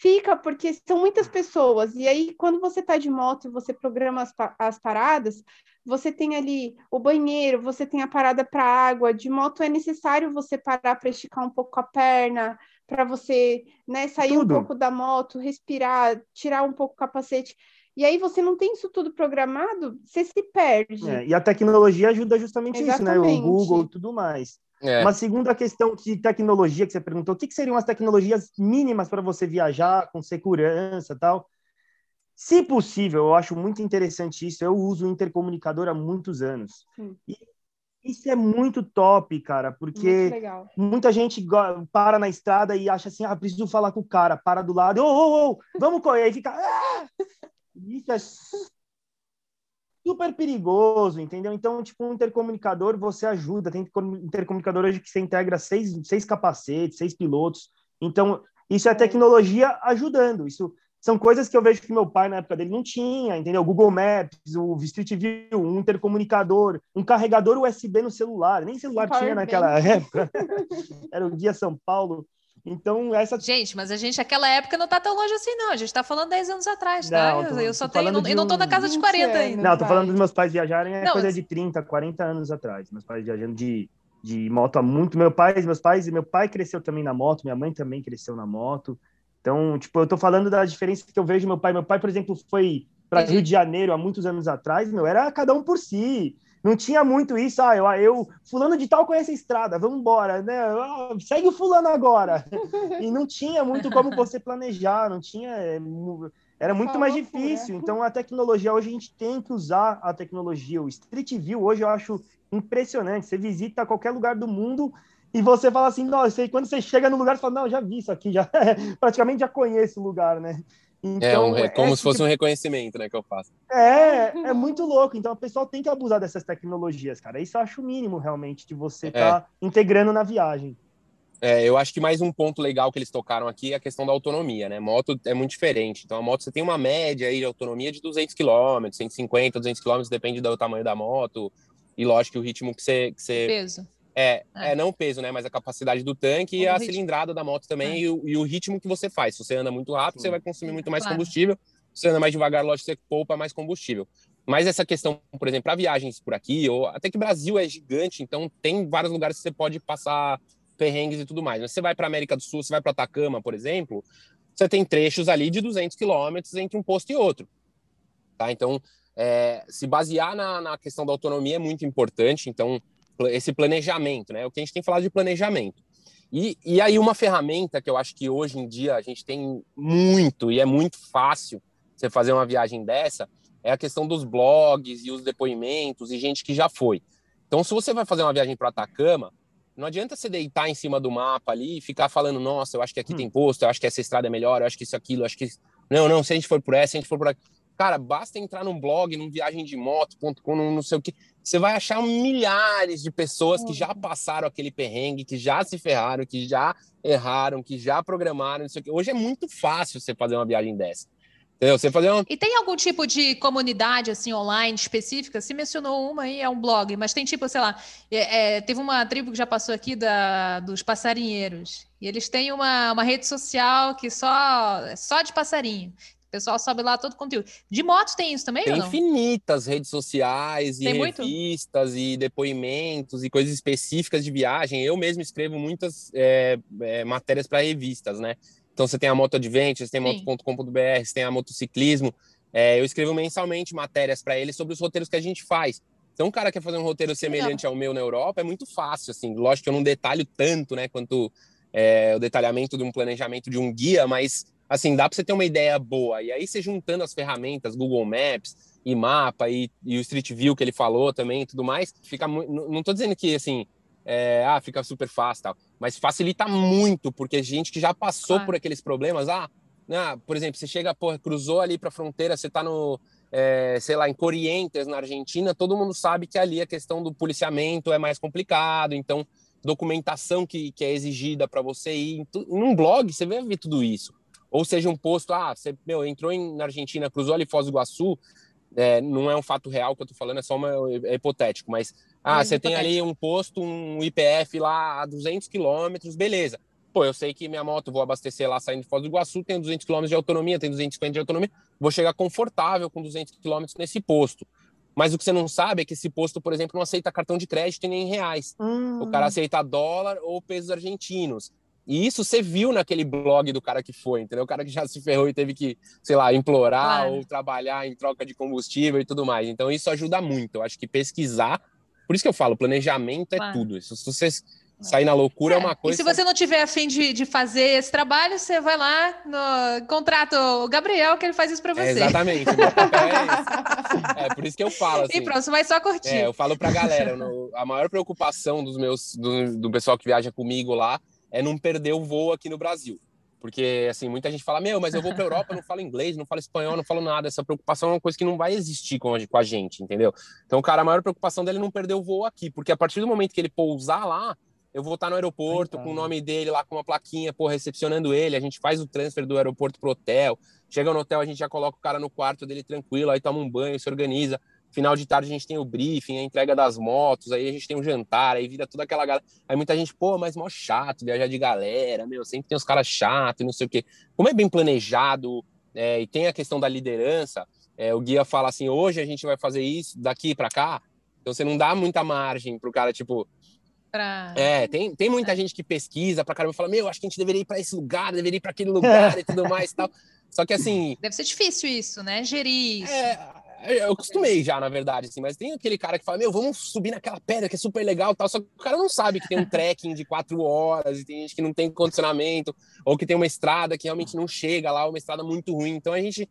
Fica, porque são muitas pessoas. E aí, quando você está de moto e você programa as, as paradas, você tem ali o banheiro, você tem a parada para água. De moto é necessário você parar para esticar um pouco a perna, para você né, sair tudo. um pouco da moto, respirar, tirar um pouco o capacete. E aí você não tem isso tudo programado, você se perde. É, e a tecnologia ajuda justamente Exatamente. isso, né? O Google e tudo mais. É. Uma segunda questão de tecnologia que você perguntou, o que, que seriam as tecnologias mínimas para você viajar com segurança tal? Se possível, eu acho muito interessante isso. Eu uso o intercomunicador há muitos anos. E isso é muito top, cara, porque muita gente para na estrada e acha assim, ah, preciso falar com o cara, para do lado, ô, ô, ô, vamos correr, e fica... Ah! Isso é super perigoso, entendeu? Então, tipo, um intercomunicador você ajuda. Tem intercomunicador hoje que você integra seis, seis capacetes, seis pilotos. Então, isso é, tecnologia ajudando. Isso são coisas que eu vejo que meu pai, na época dele, não tinha, entendeu? Google Maps, o Street View, um intercomunicador, um carregador USB no celular. Nem celular tinha naquela época. Era o Guia São Paulo. Então, essa. Gente, mas a gente, aquela época não tá tão longe assim, não. A gente tá falando 10 anos atrás, tá? Não, tô- eu só tenho. Eu não de tô na casa de 20 40 anos. ainda. Não, vai. falando dos meus pais viajarem, é Não, coisa de 30, 40 anos atrás. Meus pais viajando de, de moto há muito. Meu pai, meus pais, meu pai cresceu também na moto, minha mãe também cresceu na moto. Então, tipo, eu tô falando da diferença que eu vejo meu pai. Meu pai, por exemplo, foi para. Rio de Janeiro há muitos anos atrás, meu, era cada um por si. Não tinha muito isso, ah, eu, eu fulano de tal conhece a estrada, vamos embora, né? Ah, segue o fulano agora. E não tinha muito como você planejar, não tinha é, era muito mais difícil. Então a tecnologia hoje a gente tem que usar a tecnologia. O Street View hoje eu acho impressionante. Você visita qualquer lugar do mundo e você fala assim, nossa, e quando você chega no lugar, você fala, não, já vi isso aqui, já praticamente já conheço o lugar, né? É, um, é como esse se fosse tipo- um reconhecimento, né, que eu faço. é, é muito louco. Então, o pessoal tem que abusar dessas tecnologias, cara. Isso eu acho o mínimo, realmente, de você estar integrando na viagem. É, eu acho que mais um ponto legal que eles tocaram aqui é a questão da autonomia, né? Moto é muito diferente. Então, a moto você tem uma média aí de autonomia de 200 km, 150, 200 km, depende do tamanho da moto. E lógico o ritmo que você, que você Peso. É, É. é, não o peso, né? Mas a capacidade do tanque e O a ritmo. cilindrada da moto também É. e, o, e o ritmo que você faz. Se você anda muito rápido, Sim. você vai consumir muito mais Claro. combustível. Se você anda mais devagar, lógico, você poupa mais combustível. Mas essa questão, por exemplo, para viagens por aqui, ou até que o Brasil é gigante, então tem vários lugares que você pode passar perrengues e tudo mais. Mas você vai para América do Sul, você vai para Atacama, por exemplo, você tem trechos ali de 200 quilômetros entre um posto e outro. Tá? Então, é, se basear na, na questão da autonomia é muito importante. Então, esse planejamento, né? O que a gente tem falado de planejamento. E, e aí, uma ferramenta que eu acho que hoje em dia a gente tem muito, e é muito fácil você fazer uma viagem dessa, é a questão dos blogs e os depoimentos e gente que já foi. Então, se você vai fazer uma viagem para Atacama, não adianta você deitar em cima do mapa ali e ficar falando, nossa, eu acho que aqui Hum. tem posto, eu acho que essa estrada é melhor, eu acho que isso, aquilo, eu acho que. Não, não, se a gente for por essa, se a gente for por aqui. Cara, basta entrar num blog, num viagem de moto.com, não sei o que. Você vai achar milhares de pessoas que já passaram aquele perrengue, que já se ferraram, que já erraram, que já programaram, não sei o que. Hoje é muito fácil você fazer uma viagem dessa. Entendeu? Você fazer uma. E tem algum tipo de comunidade assim online específica? Você mencionou uma aí, é um blog, mas tem tipo, sei lá, é, é, teve uma tribo que já passou aqui da, dos passarinheiros. E eles têm uma, uma rede social que só é só de passarinho. O pessoal sobe lá todo o conteúdo. De moto tem isso também Tem infinitas redes sociais e Tem muito? revistas e depoimentos e coisas específicas de viagem. Eu mesmo escrevo muitas é, é, matérias para revistas, né? Então você tem a Moto Adventures, tem moto.com.br, você tem a motociclismo. É, eu escrevo mensalmente matérias para eles sobre os roteiros que a gente faz. Então, um cara quer fazer um roteiro semelhante ao meu na Europa, é muito fácil, assim. Lógico que eu não detalho tanto, né, quanto é, o detalhamento de um planejamento de um guia, mas, assim, dá para você ter uma ideia boa. E aí, você juntando as ferramentas, Google Maps e mapa e, e o Street View que ele falou também e tudo mais, fica muito... Não tô dizendo que, assim, é, ah, fica super fácil tal, mas facilita muito, porque gente que já passou Claro. por aqueles problemas, ah, ah, por exemplo, você chega, porra, cruzou ali para a fronteira, você tá no, é, sei lá, em Corrientes, na Argentina, todo mundo sabe que ali a questão do policiamento é mais complicado, então documentação que, que é exigida para você ir. Em, tu- em um blog, você vai ver tudo isso. Ou seja, um posto, ah, você meu, entrou em, na Argentina, cruzou ali Foz do Iguaçu, é, não é um fato real que eu tô falando, é só uma, é hipotético, mas ah, É você tem ali um posto, um IPF lá a 200 quilômetros, beleza. Pô, eu sei que minha moto, vou abastecer lá saindo de Foz do Iguaçu, tem 200 km de autonomia, tem 250 de autonomia, vou chegar confortável com 200 km nesse posto. Mas o que você não sabe é que esse posto, por exemplo, não aceita cartão de crédito e nem reais. Hum, O cara aceita dólar ou pesos argentinos. E isso você viu naquele blog do cara que foi, entendeu? O cara que já se ferrou e teve que, sei lá, implorar Claro. ou trabalhar em troca de combustível e tudo mais. Então isso ajuda muito. Eu acho que pesquisar, por isso que eu falo, planejamento é Claro. tudo. Isso, se você sair na loucura é, uma E coisa. se você não tiver afim de, de fazer esse trabalho, você vai lá no contrata o Gabriel, que ele faz isso para É, você. exatamente. meu papel é. É por isso que eu falo assim. E pronto, você vai só curtir. É, eu falo pra galera, no- a maior preocupação dos meus, do, do pessoal que viaja comigo lá é não perder o voo aqui no Brasil. Porque, assim, muita gente fala, meu, mas eu vou pra Europa, eu não falo inglês, não falo espanhol, não falo nada. Essa preocupação é uma coisa que não vai existir com a, com a gente, entendeu? Então, cara, a maior preocupação dele é não perder o voo aqui. Porque a partir do momento que ele pousar lá, eu vou estar no aeroporto Então. com o nome dele lá, com uma plaquinha, pô, recepcionando ele. A gente faz o transfer do aeroporto pro hotel. Chega no hotel, a gente já coloca o cara no quarto dele tranquilo, aí toma um banho, se organiza final de tarde a gente tem o briefing, a entrega das motos, aí a gente tem um jantar, aí vira toda aquela galera. Aí muita gente, pô, mas mó chato viajar de galera, meu, sempre tem os caras chatos e não sei o quê. Como é bem planejado é, e tem a questão da liderança, é, o guia fala assim: hoje a gente vai fazer isso, daqui para cá. Então você não dá muita margem pro cara, tipo. Pra... É, tem, tem muita é. gente que pesquisa pra caramba e fala: Meu, acho que a gente deveria ir para esse lugar, deveria ir para aquele lugar e tudo mais e tal. Só que assim. Deve ser difícil isso, né? Gerir isso. É, eu acostumei já, na verdade, assim, mas tem aquele cara que fala, meu, vamos subir naquela pedra que é super legal tal, só que o cara não sabe que tem um trekking de quatro horas e tem gente que não tem condicionamento, ou que tem uma estrada que realmente não chega lá, uma estrada muito ruim. Então a gente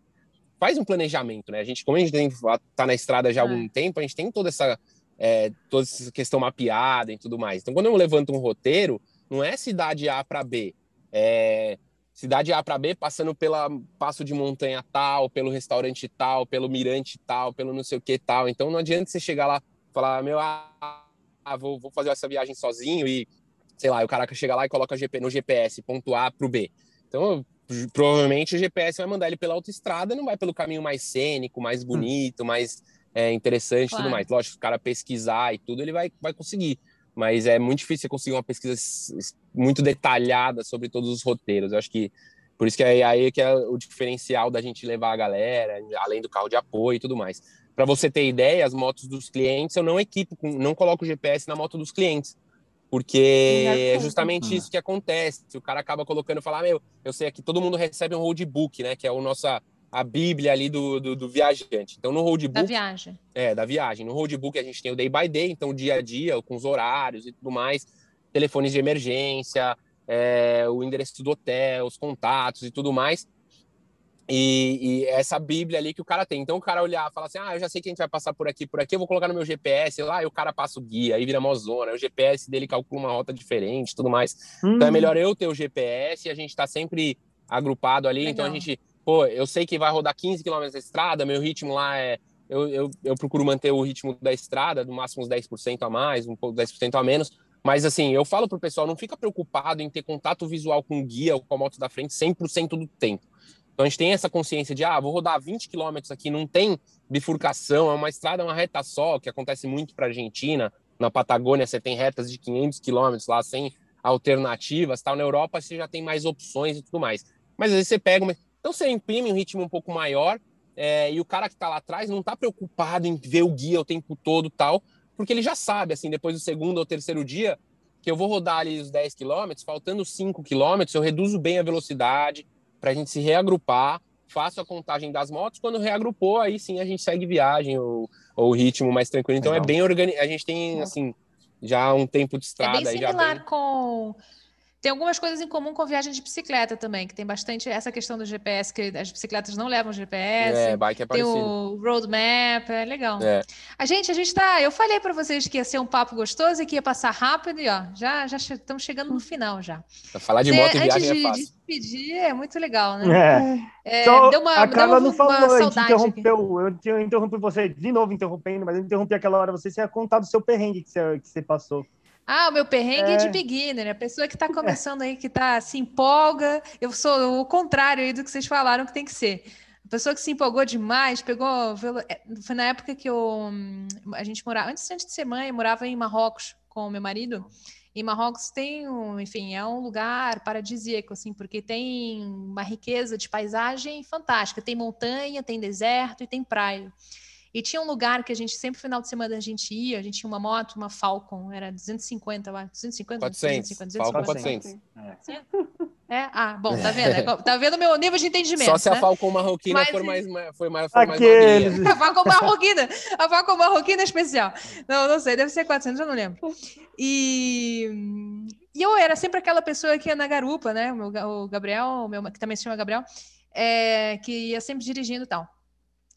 faz um planejamento, né? A gente, como a gente tem, tá na estrada já há algum é. tempo, a gente tem toda essa, é, toda essa questão mapeada e tudo mais. Então quando eu levanto um roteiro, não é cidade A para B, é cidade A para B, passando pela passo de montanha tal, pelo restaurante tal, pelo mirante tal, pelo não sei o que tal. Então não adianta você chegar lá e falar, meu, ah, vou, vou fazer essa viagem sozinho e, sei lá, o caraca chega lá e coloca no GPS, ponto A para o B. Então, provavelmente o GPS vai mandar ele pela autoestrada, não vai pelo caminho mais cênico, mais hum. bonito, mais é, interessante e claro. tudo mais. Lógico, o cara pesquisar e tudo, ele vai, vai conseguir mas é muito difícil você conseguir uma pesquisa muito detalhada sobre todos os roteiros. Eu acho que por isso que é aí que é o diferencial da gente levar a galera, além do carro de apoio e tudo mais. Para você ter ideia, as motos dos clientes eu não equipo, não coloco o GPS na moto dos clientes, porque é justamente isso que acontece. O cara acaba colocando e fala, ah, meu, eu sei que todo mundo recebe um roadbook, né, que é o nossa a Bíblia ali do, do, do, viajante. Então, no roadbook. Da viagem. É, da viagem. No roadbook a gente tem o day by day, então, dia a dia, com os horários e tudo mais, telefones de emergência, é, o endereço do hotel, os contatos e tudo mais. E, e, essa Bíblia ali que o cara tem. Então, o cara olhar e falar assim: ah, eu já sei que a gente vai passar por aqui, por aqui, eu vou colocar no meu GPS lá, e o cara passa o guia, aí vira mozona, o GPS dele calcula uma rota diferente tudo mais. Hum. Então, é melhor eu ter o GPS e a gente tá sempre agrupado ali. Legal. Então, a gente pô, eu sei que vai rodar 15 km da estrada, meu ritmo lá é. Eu, eu, eu procuro manter o ritmo da estrada, no máximo uns 10% a mais, um pouco 10% a menos. Mas assim, eu falo pro pessoal, não fica preocupado em ter contato visual com o guia ou com a moto da frente 100% do tempo. Então a gente tem essa consciência de, ah, vou rodar 20 quilômetros aqui, não tem bifurcação, é uma estrada, uma reta só, que acontece muito para Argentina. Na Patagônia você tem retas de 500 quilômetros lá, sem alternativas, tal. Na Europa você já tem mais opções e tudo mais. Mas às vezes você pega uma, então você imprime um ritmo um pouco maior é, e o cara que está lá atrás não está preocupado em ver o guia o tempo todo tal, porque ele já sabe, assim, depois do segundo ou terceiro dia, que eu vou rodar ali os 10 quilômetros, faltando 5 quilômetros, eu reduzo bem a velocidade para a gente se reagrupar, faço a contagem das motos, quando reagrupou, aí sim a gente segue viagem ou, o ritmo mais tranquilo. Então é Legal. é bem organizado, a gente tem, assim, já um tempo de estrada. É bem similar bem... com tem algumas coisas em comum com viagem de bicicleta também, que tem bastante essa questão do GPS, que as bicicletas não levam GPS. É, bike é parecido. Tem o roadmap, é legal. É. A gente, a gente tá. Eu falei para vocês que ia ser um papo gostoso e que ia passar rápido, e ó, já, já estamos chegando no final já. Falar de moto e viagem é fácil. De despedir é muito legal, né? É. é Só deu uma, a Carla não falou, a gente interrompeu, eu interrompi você de novo interrompendo, mas eu interrompi aquela hora, você, você ia contar do seu perrengue que você, que você passou. Ah, o meu perrengue é, é de beginner, a pessoa que está começando aí, que tá, se empolga. Eu sou o contrário aí do que vocês falaram que tem que ser. A pessoa que se empolgou demais, pegou. É, foi na época que eu, a gente morava, antes, antes de ser mãe, morava em Marrocos com o meu marido. E Marrocos tem, um, enfim, é um lugar paradisíaco, assim, porque tem uma riqueza de paisagem fantástica. Tem montanha, tem deserto e tem praia. E tinha um lugar que a gente sempre, final de semana, a gente ia, a gente tinha uma moto, uma Falcon, era 250, lá, 250? 400, 250, 250. Falcon 400. É. é. Ah, bom, tá vendo? É, tá vendo o meu nível de entendimento, Só se né? a Falcon marroquina Mas, for mais, foi mais, foi mais A Falcon marroquina, a Falcon marroquina é especial. Não, não sei, deve ser 400, eu não lembro. E... E eu era sempre aquela pessoa que ia na garupa, né? O, meu, o Gabriel, o meu, que também se chama Gabriel, é, que ia sempre dirigindo e tal.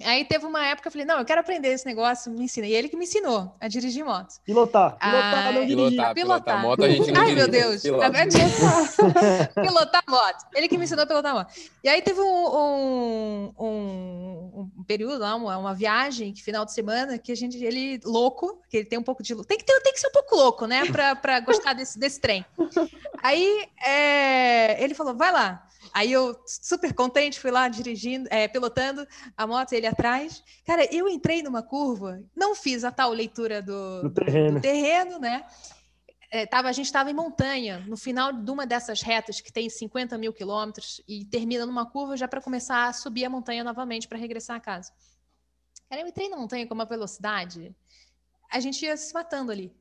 Aí teve uma época que eu falei, não, eu quero aprender esse negócio, me ensina. E ele que me ensinou a dirigir moto. Pilotar. Pilotar, ah, não dirigir. Pilotar, pilotar. Moto a gente não Ai, meu Deus. Pilotar. pilotar moto. Ele que me ensinou a pilotar moto. E aí teve um, um, um, um período lá, uma, uma, viagem, que final de semana, que a gente, ele louco, que ele tem um pouco de... Tem que, ter, tem que ser um pouco louco, né, para gostar desse, desse trem. Aí é, ele falou, vai lá. Aí eu, super contente, fui lá dirigindo, é, pilotando a moto, ele atrás. Cara, eu entrei numa curva, não fiz a tal leitura do, do terreno. do terreno, né? É, tava, a gente estava em montanha, no final de uma dessas retas que tem 50 mil quilômetros e termina numa curva já para começar a subir a montanha novamente para regressar a casa. Cara, eu entrei na montanha com uma velocidade, a gente ia se matando ali.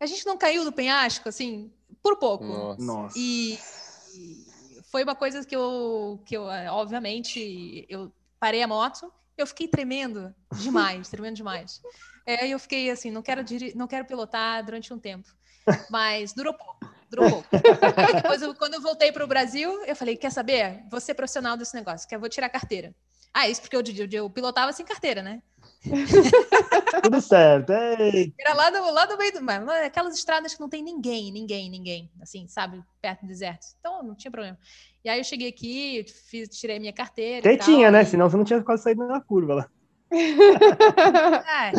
A gente não caiu do penhasco, assim, por pouco. Nossa. E, e foi uma coisa que eu, que eu, obviamente, eu parei a moto, eu fiquei tremendo demais, tremendo demais. É, eu fiquei assim, não quero, não quero pilotar durante um tempo. Mas durou pouco, durou pouco. depois, eu, quando eu voltei para o Brasil, eu falei: quer saber? Vou ser profissional desse negócio, que eu vou tirar a carteira. Ah, isso porque eu, eu, eu pilotava sem carteira, né? Tudo certo. Ei. Era lá do, lá do meio do mar. Aquelas estradas que não tem ninguém, ninguém, ninguém, assim, sabe? Perto do deserto. Então, não tinha problema. E aí eu cheguei aqui, fiz, tirei minha carteira. Quem tinha, né? Senão você não tinha quase saído na curva lá. É,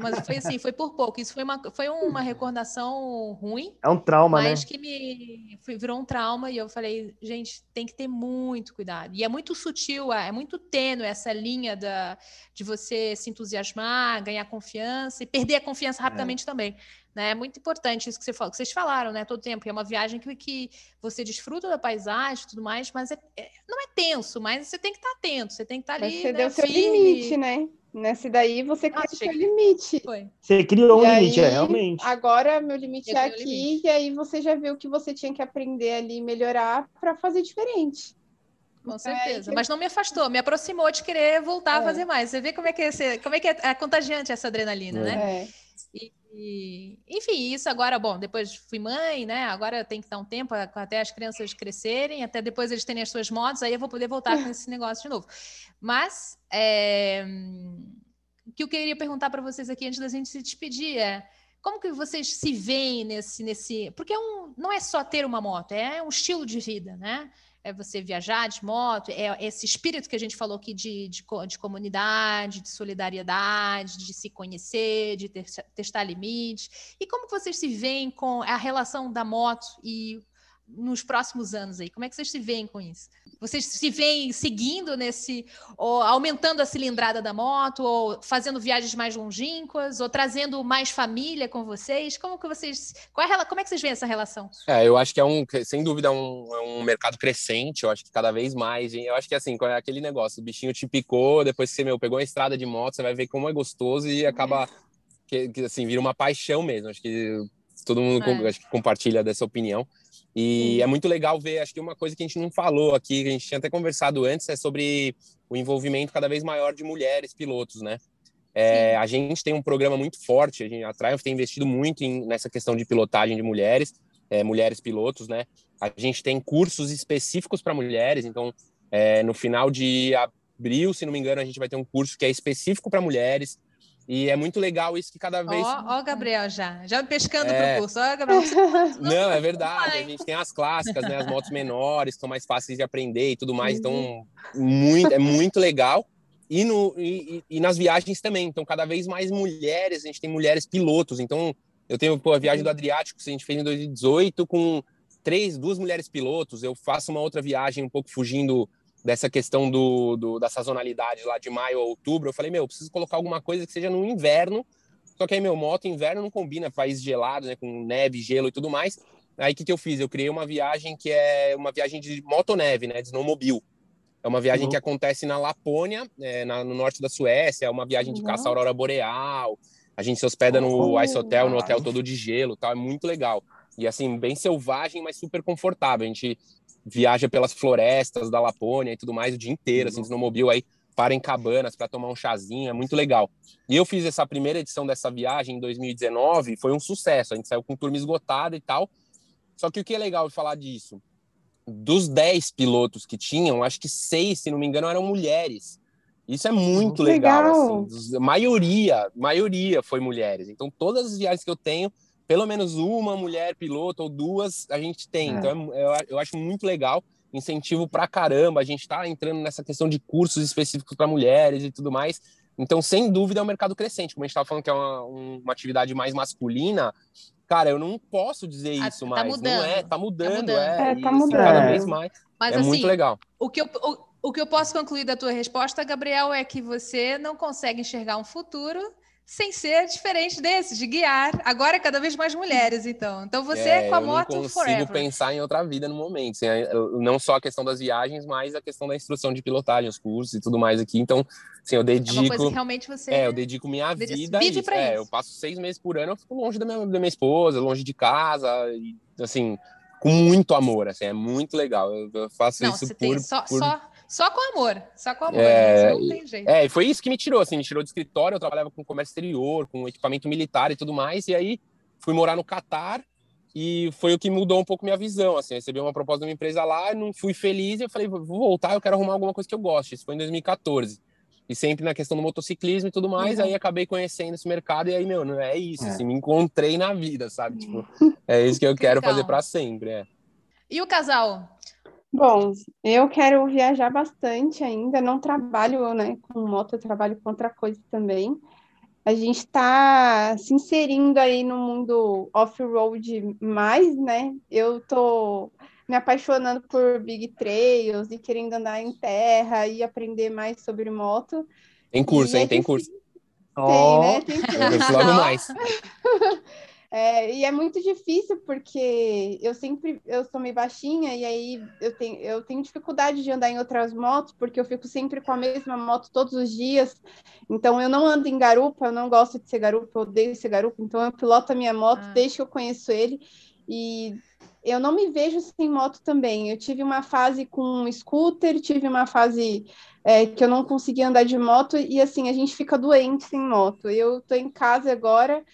mas foi assim, foi por pouco. Isso foi uma, foi uma recordação ruim. É um trauma, mas né? que me virou um trauma e eu falei, gente, tem que ter muito cuidado. E é muito sutil, é muito tênue essa linha da, de você se entusiasmar, ganhar confiança e perder a confiança é. rapidamente é. também. Né? É muito importante isso que, você falou, que vocês falaram, né? Todo tempo. É uma viagem que, que você desfruta da paisagem e tudo mais, mas é, é, não é tenso, mas você tem que estar atento, você tem que estar ali. Você né, deu seu limite, né? Nesse daí você criou o seu limite. Foi. Você criou e um limite, aí, é, realmente. Agora meu limite Eu é aqui, limite. e aí você já viu que você tinha que aprender ali, melhorar para fazer diferente. Com Então, é certeza. que- Mas não me afastou, me aproximou de querer voltar a É. fazer mais. Você vê como é que é, como é, que é, é contagiante essa adrenalina, É. né? É. E, enfim, isso agora, bom, depois fui mãe, né? Agora tem que dar um tempo até as crianças crescerem, até depois eles terem as suas motos, aí eu vou poder voltar com esse negócio de novo. Mas é, o que eu queria perguntar para vocês aqui antes da gente se despedir é como que vocês se veem nesse, nesse. Porque é um, não é só ter uma moto, é um estilo de vida, né? É você viajar de moto, é esse espírito que a gente falou aqui de, de, de comunidade, de solidariedade, de se conhecer, de ter- testar limites. E como vocês se veem com a relação da moto e nos próximos anos aí? Como é que vocês se veem com isso? Vocês se veem seguindo nesse, ou aumentando a cilindrada da moto, ou fazendo viagens mais longínquas, ou trazendo mais família com vocês? Como que vocês, qual é, como é que vocês veem essa relação? É, eu acho que é um, sem dúvida, é um, é um mercado crescente. Eu acho que cada vez mais. Eu acho que assim, é aquele negócio, o bichinho te picou, depois que você meu, pegou a estrada de moto, você vai ver como é gostoso e acaba que, que, assim vira uma paixão mesmo. Acho que todo mundo É. com- acho que compartilha dessa opinião. E é muito legal ver. Acho que uma coisa que a gente não falou aqui, que a gente tinha até conversado antes, é sobre o envolvimento cada vez maior de mulheres pilotos, né? É, a gente tem um programa muito forte, a, gente, a Triumph tem investido muito em, nessa questão de pilotagem de mulheres, é, mulheres pilotos, né? A gente tem cursos específicos para mulheres, então é, no final de abril, se não me engano, a gente vai ter um curso que é específico para mulheres. E é muito legal isso que cada vez. Ó, ó, Gabriel já, já pescando É. pro curso. Ó, Gabriel, Não, é verdade. vai. A gente tem as clássicas, né? As motos menores, que são mais fáceis de aprender e tudo mais. Então, muito, é muito legal. E, no, e, e- e nas viagens também. Então, cada vez mais mulheres, a gente tem mulheres pilotos. Então, eu tenho pô, a viagem do Adriático, que a gente fez em 2018, com três, duas mulheres pilotos. Eu faço uma outra viagem um pouco fugindo dessa questão do, do- da sazonalidade lá de maio a outubro. Eu falei, meu, preciso colocar alguma coisa que seja no inverno. Só que aí, meu, moto inverno não combina, país gelado, né, com neve, gelo e tudo mais. Aí, o que, que eu fiz? Eu criei uma viagem que é uma viagem de motoneve, né, de snowmobile. É uma viagem Uhum. que acontece na Lapônia, é, na- no norte da Suécia. É uma viagem de caça à aurora boreal. A gente se hospeda no Oh, Ice Hotel, no hotel todo de gelo, tal. É muito legal. E assim, bem selvagem, mas super confortável. A gente viaja pelas florestas da Lapônia e tudo mais o dia inteiro, assim, de snowmobile aí para em cabanas para tomar um chazinho, é muito legal. E eu fiz essa primeira edição dessa viagem em 2019, foi um sucesso. A gente saiu com turma esgotada e tal. Só que o que é legal de falar disso? Dos 10 pilotos que tinham, acho que seis, se não me engano, eram mulheres. Isso é muito legal. Legal. assim. A maioria, maioria foi mulheres. Então, todas as viagens que eu tenho, pelo menos uma mulher piloto ou duas a gente tem. É. Então, é- eu, eu acho muito legal. Incentivo pra caramba. A gente está entrando nessa questão de cursos específicos para mulheres e tudo mais. Então, sem dúvida, é um mercado crescente. Como a gente estava falando que é uma, um- uma atividade mais masculina, Cara, eu não posso dizer Ah, isso tá mais. mudando. Não é, tá mudando, mudando. é. É, tá assim, mudando. cada É. vez mais. Mas é assim, muito legal. o que eu, o, o que eu posso concluir da tua resposta, Gabriel, é que você não consegue enxergar um futuro sem ser diferente desse, de guiar. Agora cada vez mais mulheres, então. Então você é, com a eu moto não consigo forever. pensar em outra vida no momento. assim, é, eu- não só a questão das viagens, mas a questão da instrução de pilotagem, os cursos e tudo mais aqui. Então, assim, eu É uma coisa dedico. que realmente você. É, eu dedico minha vida a vive isso. pra É, isso. eu passo seis meses por ano, eu fico longe da minha, da minha esposa, longe de casa, e, assim, com muito amor, assim, é muito legal. Eu, eu faço Não, isso por, tem só, por- só, só com amor. Só com amor. É, isso não tem jeito. É, e foi isso que me tirou, assim, me tirou do escritório, eu trabalhava com comércio exterior, com equipamento militar e tudo mais, e aí fui morar no Catar e foi o que mudou um pouco minha visão, assim, recebi uma proposta de uma empresa lá, não fui feliz, e eu falei, vou voltar, eu quero arrumar alguma coisa que eu goste, isso foi em 2014. E sempre na questão do motociclismo e tudo mais, Uhum. aí acabei conhecendo esse mercado e aí, meu, não é isso, É. assim, me encontrei na vida, sabe? Tipo, é isso que eu Que quero fazer para sempre, é. E o casal? Bom, eu quero viajar bastante ainda, não trabalho, né, com moto, eu trabalho com outra coisa também. A gente está se inserindo aí no mundo off-road mais, né? Eu tô me apaixonando por big trails e querendo andar em terra e aprender mais sobre moto. Tem curso, E hein? Tem curso. Tem, Ó, né? Tem Eu logo mais. É, e é muito difícil porque eu sempre eu sou meio baixinha e aí eu tenho, eu tenho dificuldade de andar em outras motos porque eu fico sempre com a mesma moto todos os dias. Então eu não ando em garupa, eu não gosto de ser garupa, eu odeio ser garupa, então eu piloto a minha moto Ah. desde que eu conheço ele e eu não me vejo sem moto também. Eu tive uma fase com um scooter, tive uma fase é, que eu não conseguia andar de moto e assim a gente fica doente sem moto. Eu tô em casa agora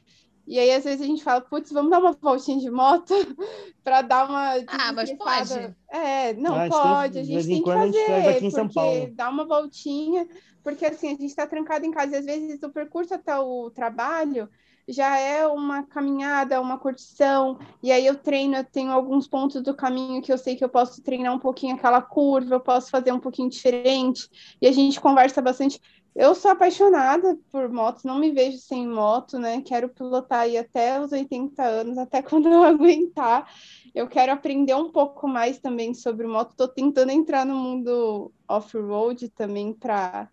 e aí, às vezes, a gente fala, putz, vamos dar uma voltinha de moto para dar uma. Ah, mas desestressada." pode. É, não, Ah, a gente pode, tem- a gente vez em tem que a gente fazer, aqui em São porque Paulo. dá uma voltinha, porque assim, a gente está trancado em casa, e às vezes o percurso até o trabalho já é uma caminhada, uma curtição, e aí eu treino, eu tenho alguns pontos do caminho que eu sei que eu posso treinar um pouquinho aquela curva, eu posso fazer um pouquinho diferente, e a gente conversa bastante. Eu sou apaixonada por motos, não me vejo sem moto, né? Quero pilotar aí até os 80 anos, até quando eu aguentar. Eu quero aprender um pouco mais também sobre moto. Estou tentando entrar no mundo off-road também para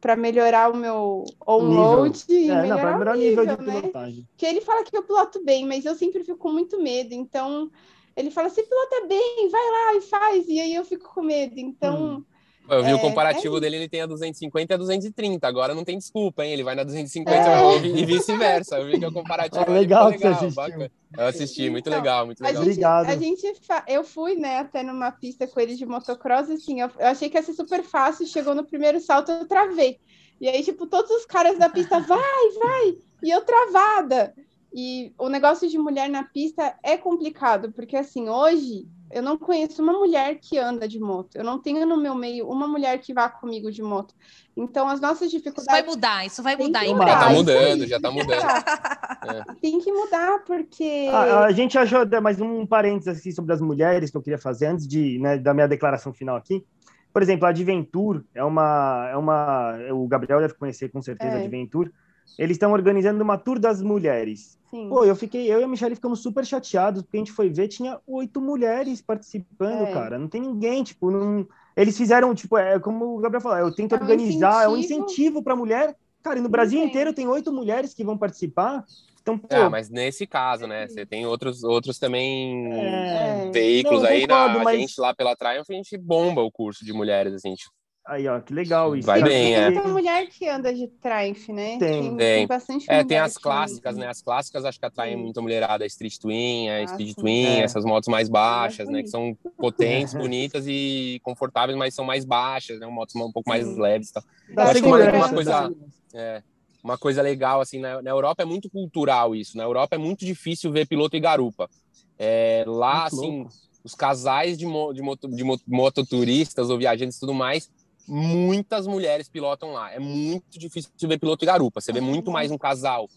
para melhorar o meu on-road e É, não, melhorar para o melhorar o nível de né? pilotagem. Porque ele fala que eu piloto bem, mas eu sempre fico com muito medo. Então, ele fala, você pilota bem, vai lá e faz. E aí eu fico com medo. Então, Hum. Eu vi É, o comparativo é dele, ele tem a 250 e a 230. Agora não tem desculpa, hein? Ele vai na 250 É. e vice-versa. Eu vi que é o comparativo. É ali, legal você assistiu. bacana. Eu assisti, muito Então, legal, muito a legal. gente, Obrigado. a gente fa- eu fui, né, até numa pista com ele de motocross, e, assim, eu, eu achei que ia ser super fácil, chegou no primeiro salto, eu travei. E aí, tipo, todos os caras da pista, vai, vai, e eu travada. E o negócio de mulher na pista é complicado, porque assim, hoje eu não conheço uma mulher que anda de moto. Eu não tenho no meu meio uma mulher que vá comigo de moto. Então, as nossas Isso vai dificuldades mudar, isso vai Tem mudar que em mudar. Já tá mudando, já tá mudando. têm que mudar, porque. A, a gente achou, mais um parênteses assim, sobre as mulheres que eu queria fazer antes de, né, da minha declaração final aqui. Por exemplo, a Adventure é uma, é uma, o Gabriel deve conhecer com certeza a É. Adventure. Eles estão organizando uma tour das mulheres. Sim. Pô, eu fiquei, eu e a Michelle ficamos super chateados, porque a gente foi ver, tinha oito mulheres participando, É. cara. Não tem ninguém, tipo, não. Eles fizeram, tipo, é como o Gabriel falou, eu tento É um organizar, é um incentivo. incentivo para mulher. Cara, e no Brasil tem. inteiro tem oito mulheres que vão participar. Então, pô, Ah, mas nesse caso, né? Você tem outros, outros também é... veículos Não, aí. concordo, na, mas- A gente lá pela Triumph, a gente bomba o curso de mulheres, assim. tipo, Aí, ó, que legal isso. Vai bem, é. Tem muita mulher que anda de Triumph, né? Tem. Tem. bastante É, mulher tem as que- clássicas, né? As clássicas acho que atraem Sim. muita mulherada. A Street Twin, a Ah, Speed sim. Twin, É. essas motos mais baixas, né? Que são potentes, bonitas e confortáveis, mas são mais baixas, né? Motos um pouco mais Sim. leves e tal. Dá acho que uma- uma coisa-. É, uma coisa legal, assim, na, na Europa é muito cultural isso. Na Europa é muito difícil ver piloto e garupa. É, lá, Muito assim, louco. os casais de, mo, de, moto, de mo- mototuristas ou viajantes e tudo mais, muitas mulheres pilotam lá. É muito difícil ver piloto e garupa. Você vê muito mais um casal,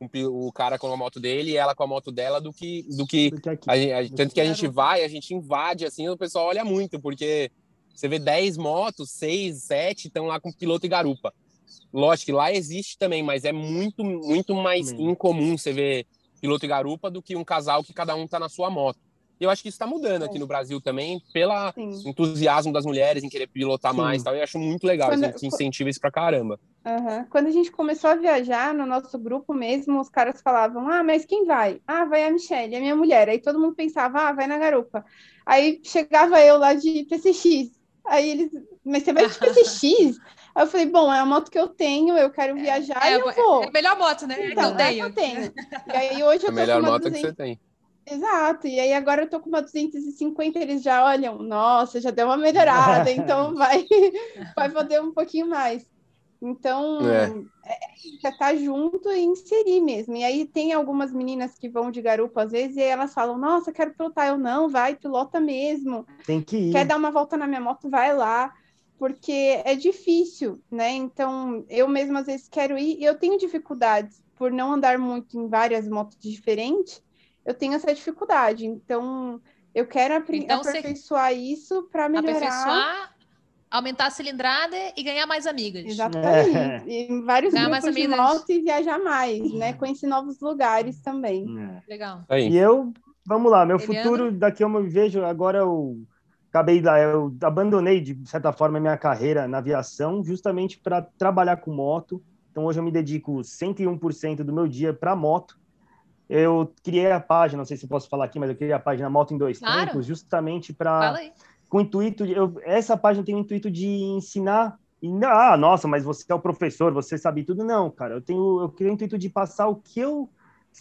um o cara com a moto dele e ela com a moto dela, do que. Do que Do que aqui. a a- tanto que a gente vai, a gente invade, assim, o pessoal olha muito, porque você vê 10 motos, 6, 7 estão lá com piloto e garupa. Lógico que lá existe também, mas é muito, muito mais incomum você ver piloto e garupa do que um casal que cada um está na sua moto. E eu acho que isso está mudando aqui no Brasil também, pelo entusiasmo das mulheres em querer pilotar Sim. mais. Tal. Eu acho muito legal, Quando... a gente incentiva isso pra caramba. Uhum. Quando a gente começou a viajar, no nosso grupo mesmo, os caras falavam: Ah, mas quem vai? Ah, vai a Michelle, a minha mulher. Aí todo mundo pensava: Ah, vai na garupa. Aí chegava eu lá de PCX. Aí eles, mas você vai de PCX? Aí eu falei, bom, é a moto que eu tenho, eu quero é, viajar é, e eu vou. É a melhor moto, né? Então, é que eu tenho. É que eu tenho. E aí hoje eu é a melhor moto 200... que você tem. Exato, e aí agora eu tô com uma 250, eles já olham, nossa, já deu uma melhorada, então vai, vai poder um pouquinho mais. Então, é. É, já tá junto e inserir mesmo. E aí tem algumas meninas que vão de garupa às vezes e elas falam, nossa, quero pilotar. Eu, não, vai, pilota mesmo. Tem que ir. Quer dar uma volta na minha moto, vai lá. Porque é difícil, né? Então, eu mesma às vezes quero ir e eu tenho dificuldades por não andar muito em várias motos diferentes eu tenho essa dificuldade. Então, eu quero então, aperfeiçoar isso para melhorar. Aperfeiçoar, aumentar a cilindrada e ganhar mais amigas. Exatamente. É. E vários ganhar grupos de moto e viajar mais, né? Conhecer novos lugares também. É. Legal. Aí. E eu, vamos lá, meu Eliana? futuro, daqui eu me vejo, agora eu acabei, eu abandonei, de certa forma, a minha carreira na aviação, justamente para trabalhar com moto. Então, hoje eu me dedico 101% do meu dia para moto eu criei a página, não sei se posso falar aqui, mas eu criei a página Moto em Dois claro. Tempos, justamente para. Com o intuito. De, eu, essa página tem o intuito de ensinar. E, ah, nossa, mas você é o professor, você sabe tudo. Não, cara, eu tenho. Eu criei o intuito de passar o que eu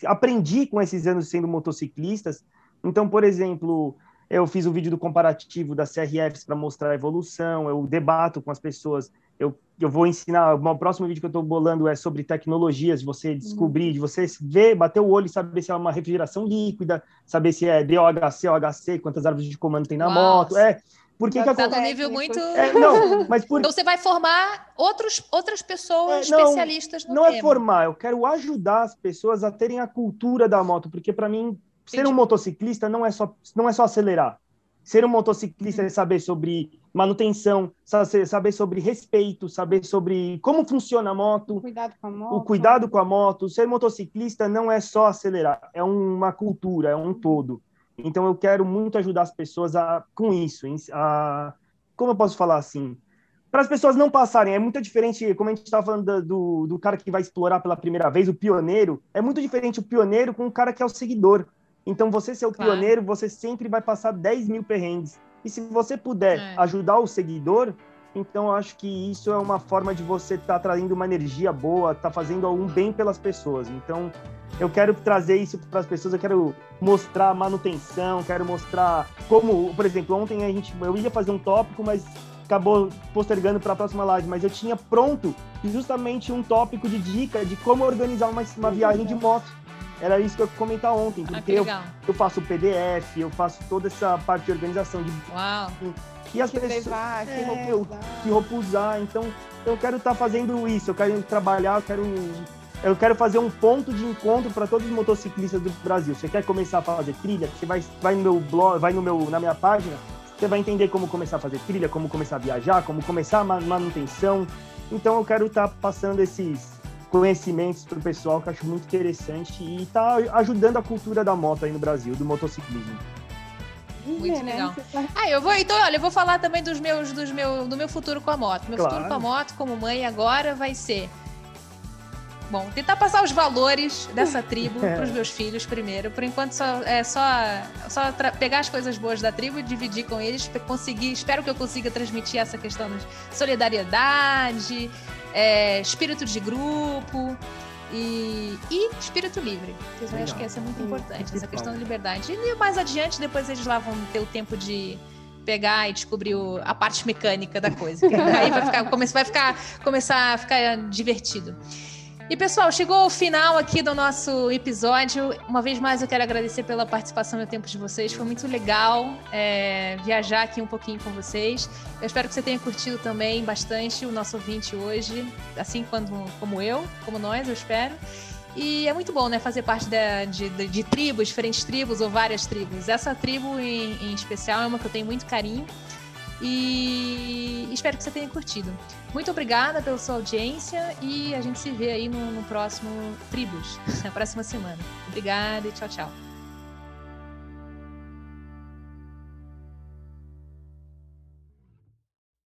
aprendi com esses anos sendo motociclistas. Então, por exemplo, eu fiz o um vídeo do comparativo das CRFs para mostrar a evolução, eu debato com as pessoas eu, eu vou ensinar, o próximo vídeo que eu estou bolando é sobre tecnologias, de você descobrir, uhum. de você ver, bater o olho e saber se é uma refrigeração líquida, saber se é DOHC, OHC, quantas árvores de comando tem na Uau. moto. É, porque que tá nível muito. É, não, mas por... Então você vai formar outros, outras pessoas é, não, especialistas no Não é tema. é formar, eu quero ajudar as pessoas a terem a cultura da moto, porque para mim ser um motociclista não é só não é só acelerar. Ser um motociclista é saber sobre manutenção, saber sobre respeito, saber sobre como funciona a moto, cuidado com a moto. o cuidado com a moto. Ser motociclista não é só acelerar, é uma cultura, é um todo. Então eu quero muito ajudar as pessoas a, com isso, a, como eu posso falar assim, para as pessoas não passarem, é muito diferente, como a gente estava falando do, do cara que vai explorar pela primeira vez, o pioneiro, é muito diferente o pioneiro com o cara que é o seguidor. Então, você ser o claro. pioneiro, você sempre vai passar 10 mil perrengues. E se você puder é. ajudar o seguidor, então eu acho que isso é uma forma de você estar tá trazendo uma energia boa, tá fazendo algum bem pelas pessoas. Então eu quero trazer isso para as pessoas, eu quero mostrar manutenção, quero mostrar como, por exemplo, ontem a gente eu ia fazer um tópico, mas acabou postergando para a próxima live, mas eu tinha pronto justamente um tópico de dica de como organizar uma, uma viagem de moto. Era isso que eu ia comentar ontem, ah, porque ah, eu, eu faço o PDF, eu faço toda essa parte de organização de. Uau! E as que pessoas. Levar, que, é, repusar. que repusar. Então, eu quero estar tá fazendo isso, eu quero trabalhar, eu quero. Eu quero fazer um ponto de encontro para todos os motociclistas do Brasil. Você quer começar a fazer trilha? Você vai, vai no meu blog, vai no meu, na minha página, você vai entender como começar a fazer trilha, como começar a viajar, como começar a manutenção. Então eu quero estar tá passando esses, conhecimentos para o pessoal que eu acho muito interessante e está ajudando a cultura da moto aí no Brasil, do motociclismo. Muito né? legal. Ah, eu vou, então, olha, eu vou falar também dos meus, dos meu, do meu futuro com a moto. Meu claro. futuro com a moto, como mãe, agora vai ser Bom, tentar passar os valores dessa tribo para os meus filhos primeiro. Por enquanto, só, é só, só pegar as coisas boas da tribo e dividir com eles. Conseguir, espero que eu consiga transmitir essa questão de solidariedade, é, espírito de grupo e, e espírito livre. Eu acho que essa é muito importante, essa questão da liberdade. E mais adiante, depois eles lá vão ter o tempo de pegar e descobrir o, a parte mecânica da coisa. aí vai, ficar, vai ficar, começar a ficar divertido. E pessoal, chegou o final aqui do nosso episódio. Uma vez mais eu quero agradecer pela participação e o tempo de vocês. Foi muito legal é, viajar aqui um pouquinho com vocês. Eu espero que você tenha curtido também bastante o nosso ouvinte hoje, assim quando, como eu, como nós, eu espero. E é muito bom, né, fazer parte de, de, de, tribos, diferentes tribos ou várias tribos. Essa tribo em, em especial é uma que eu tenho muito carinho E espero que você tenha curtido. Muito obrigada pela sua audiência e a gente se vê aí no, no próximo Tribos, na próxima semana. Obrigada e tchau, tchau.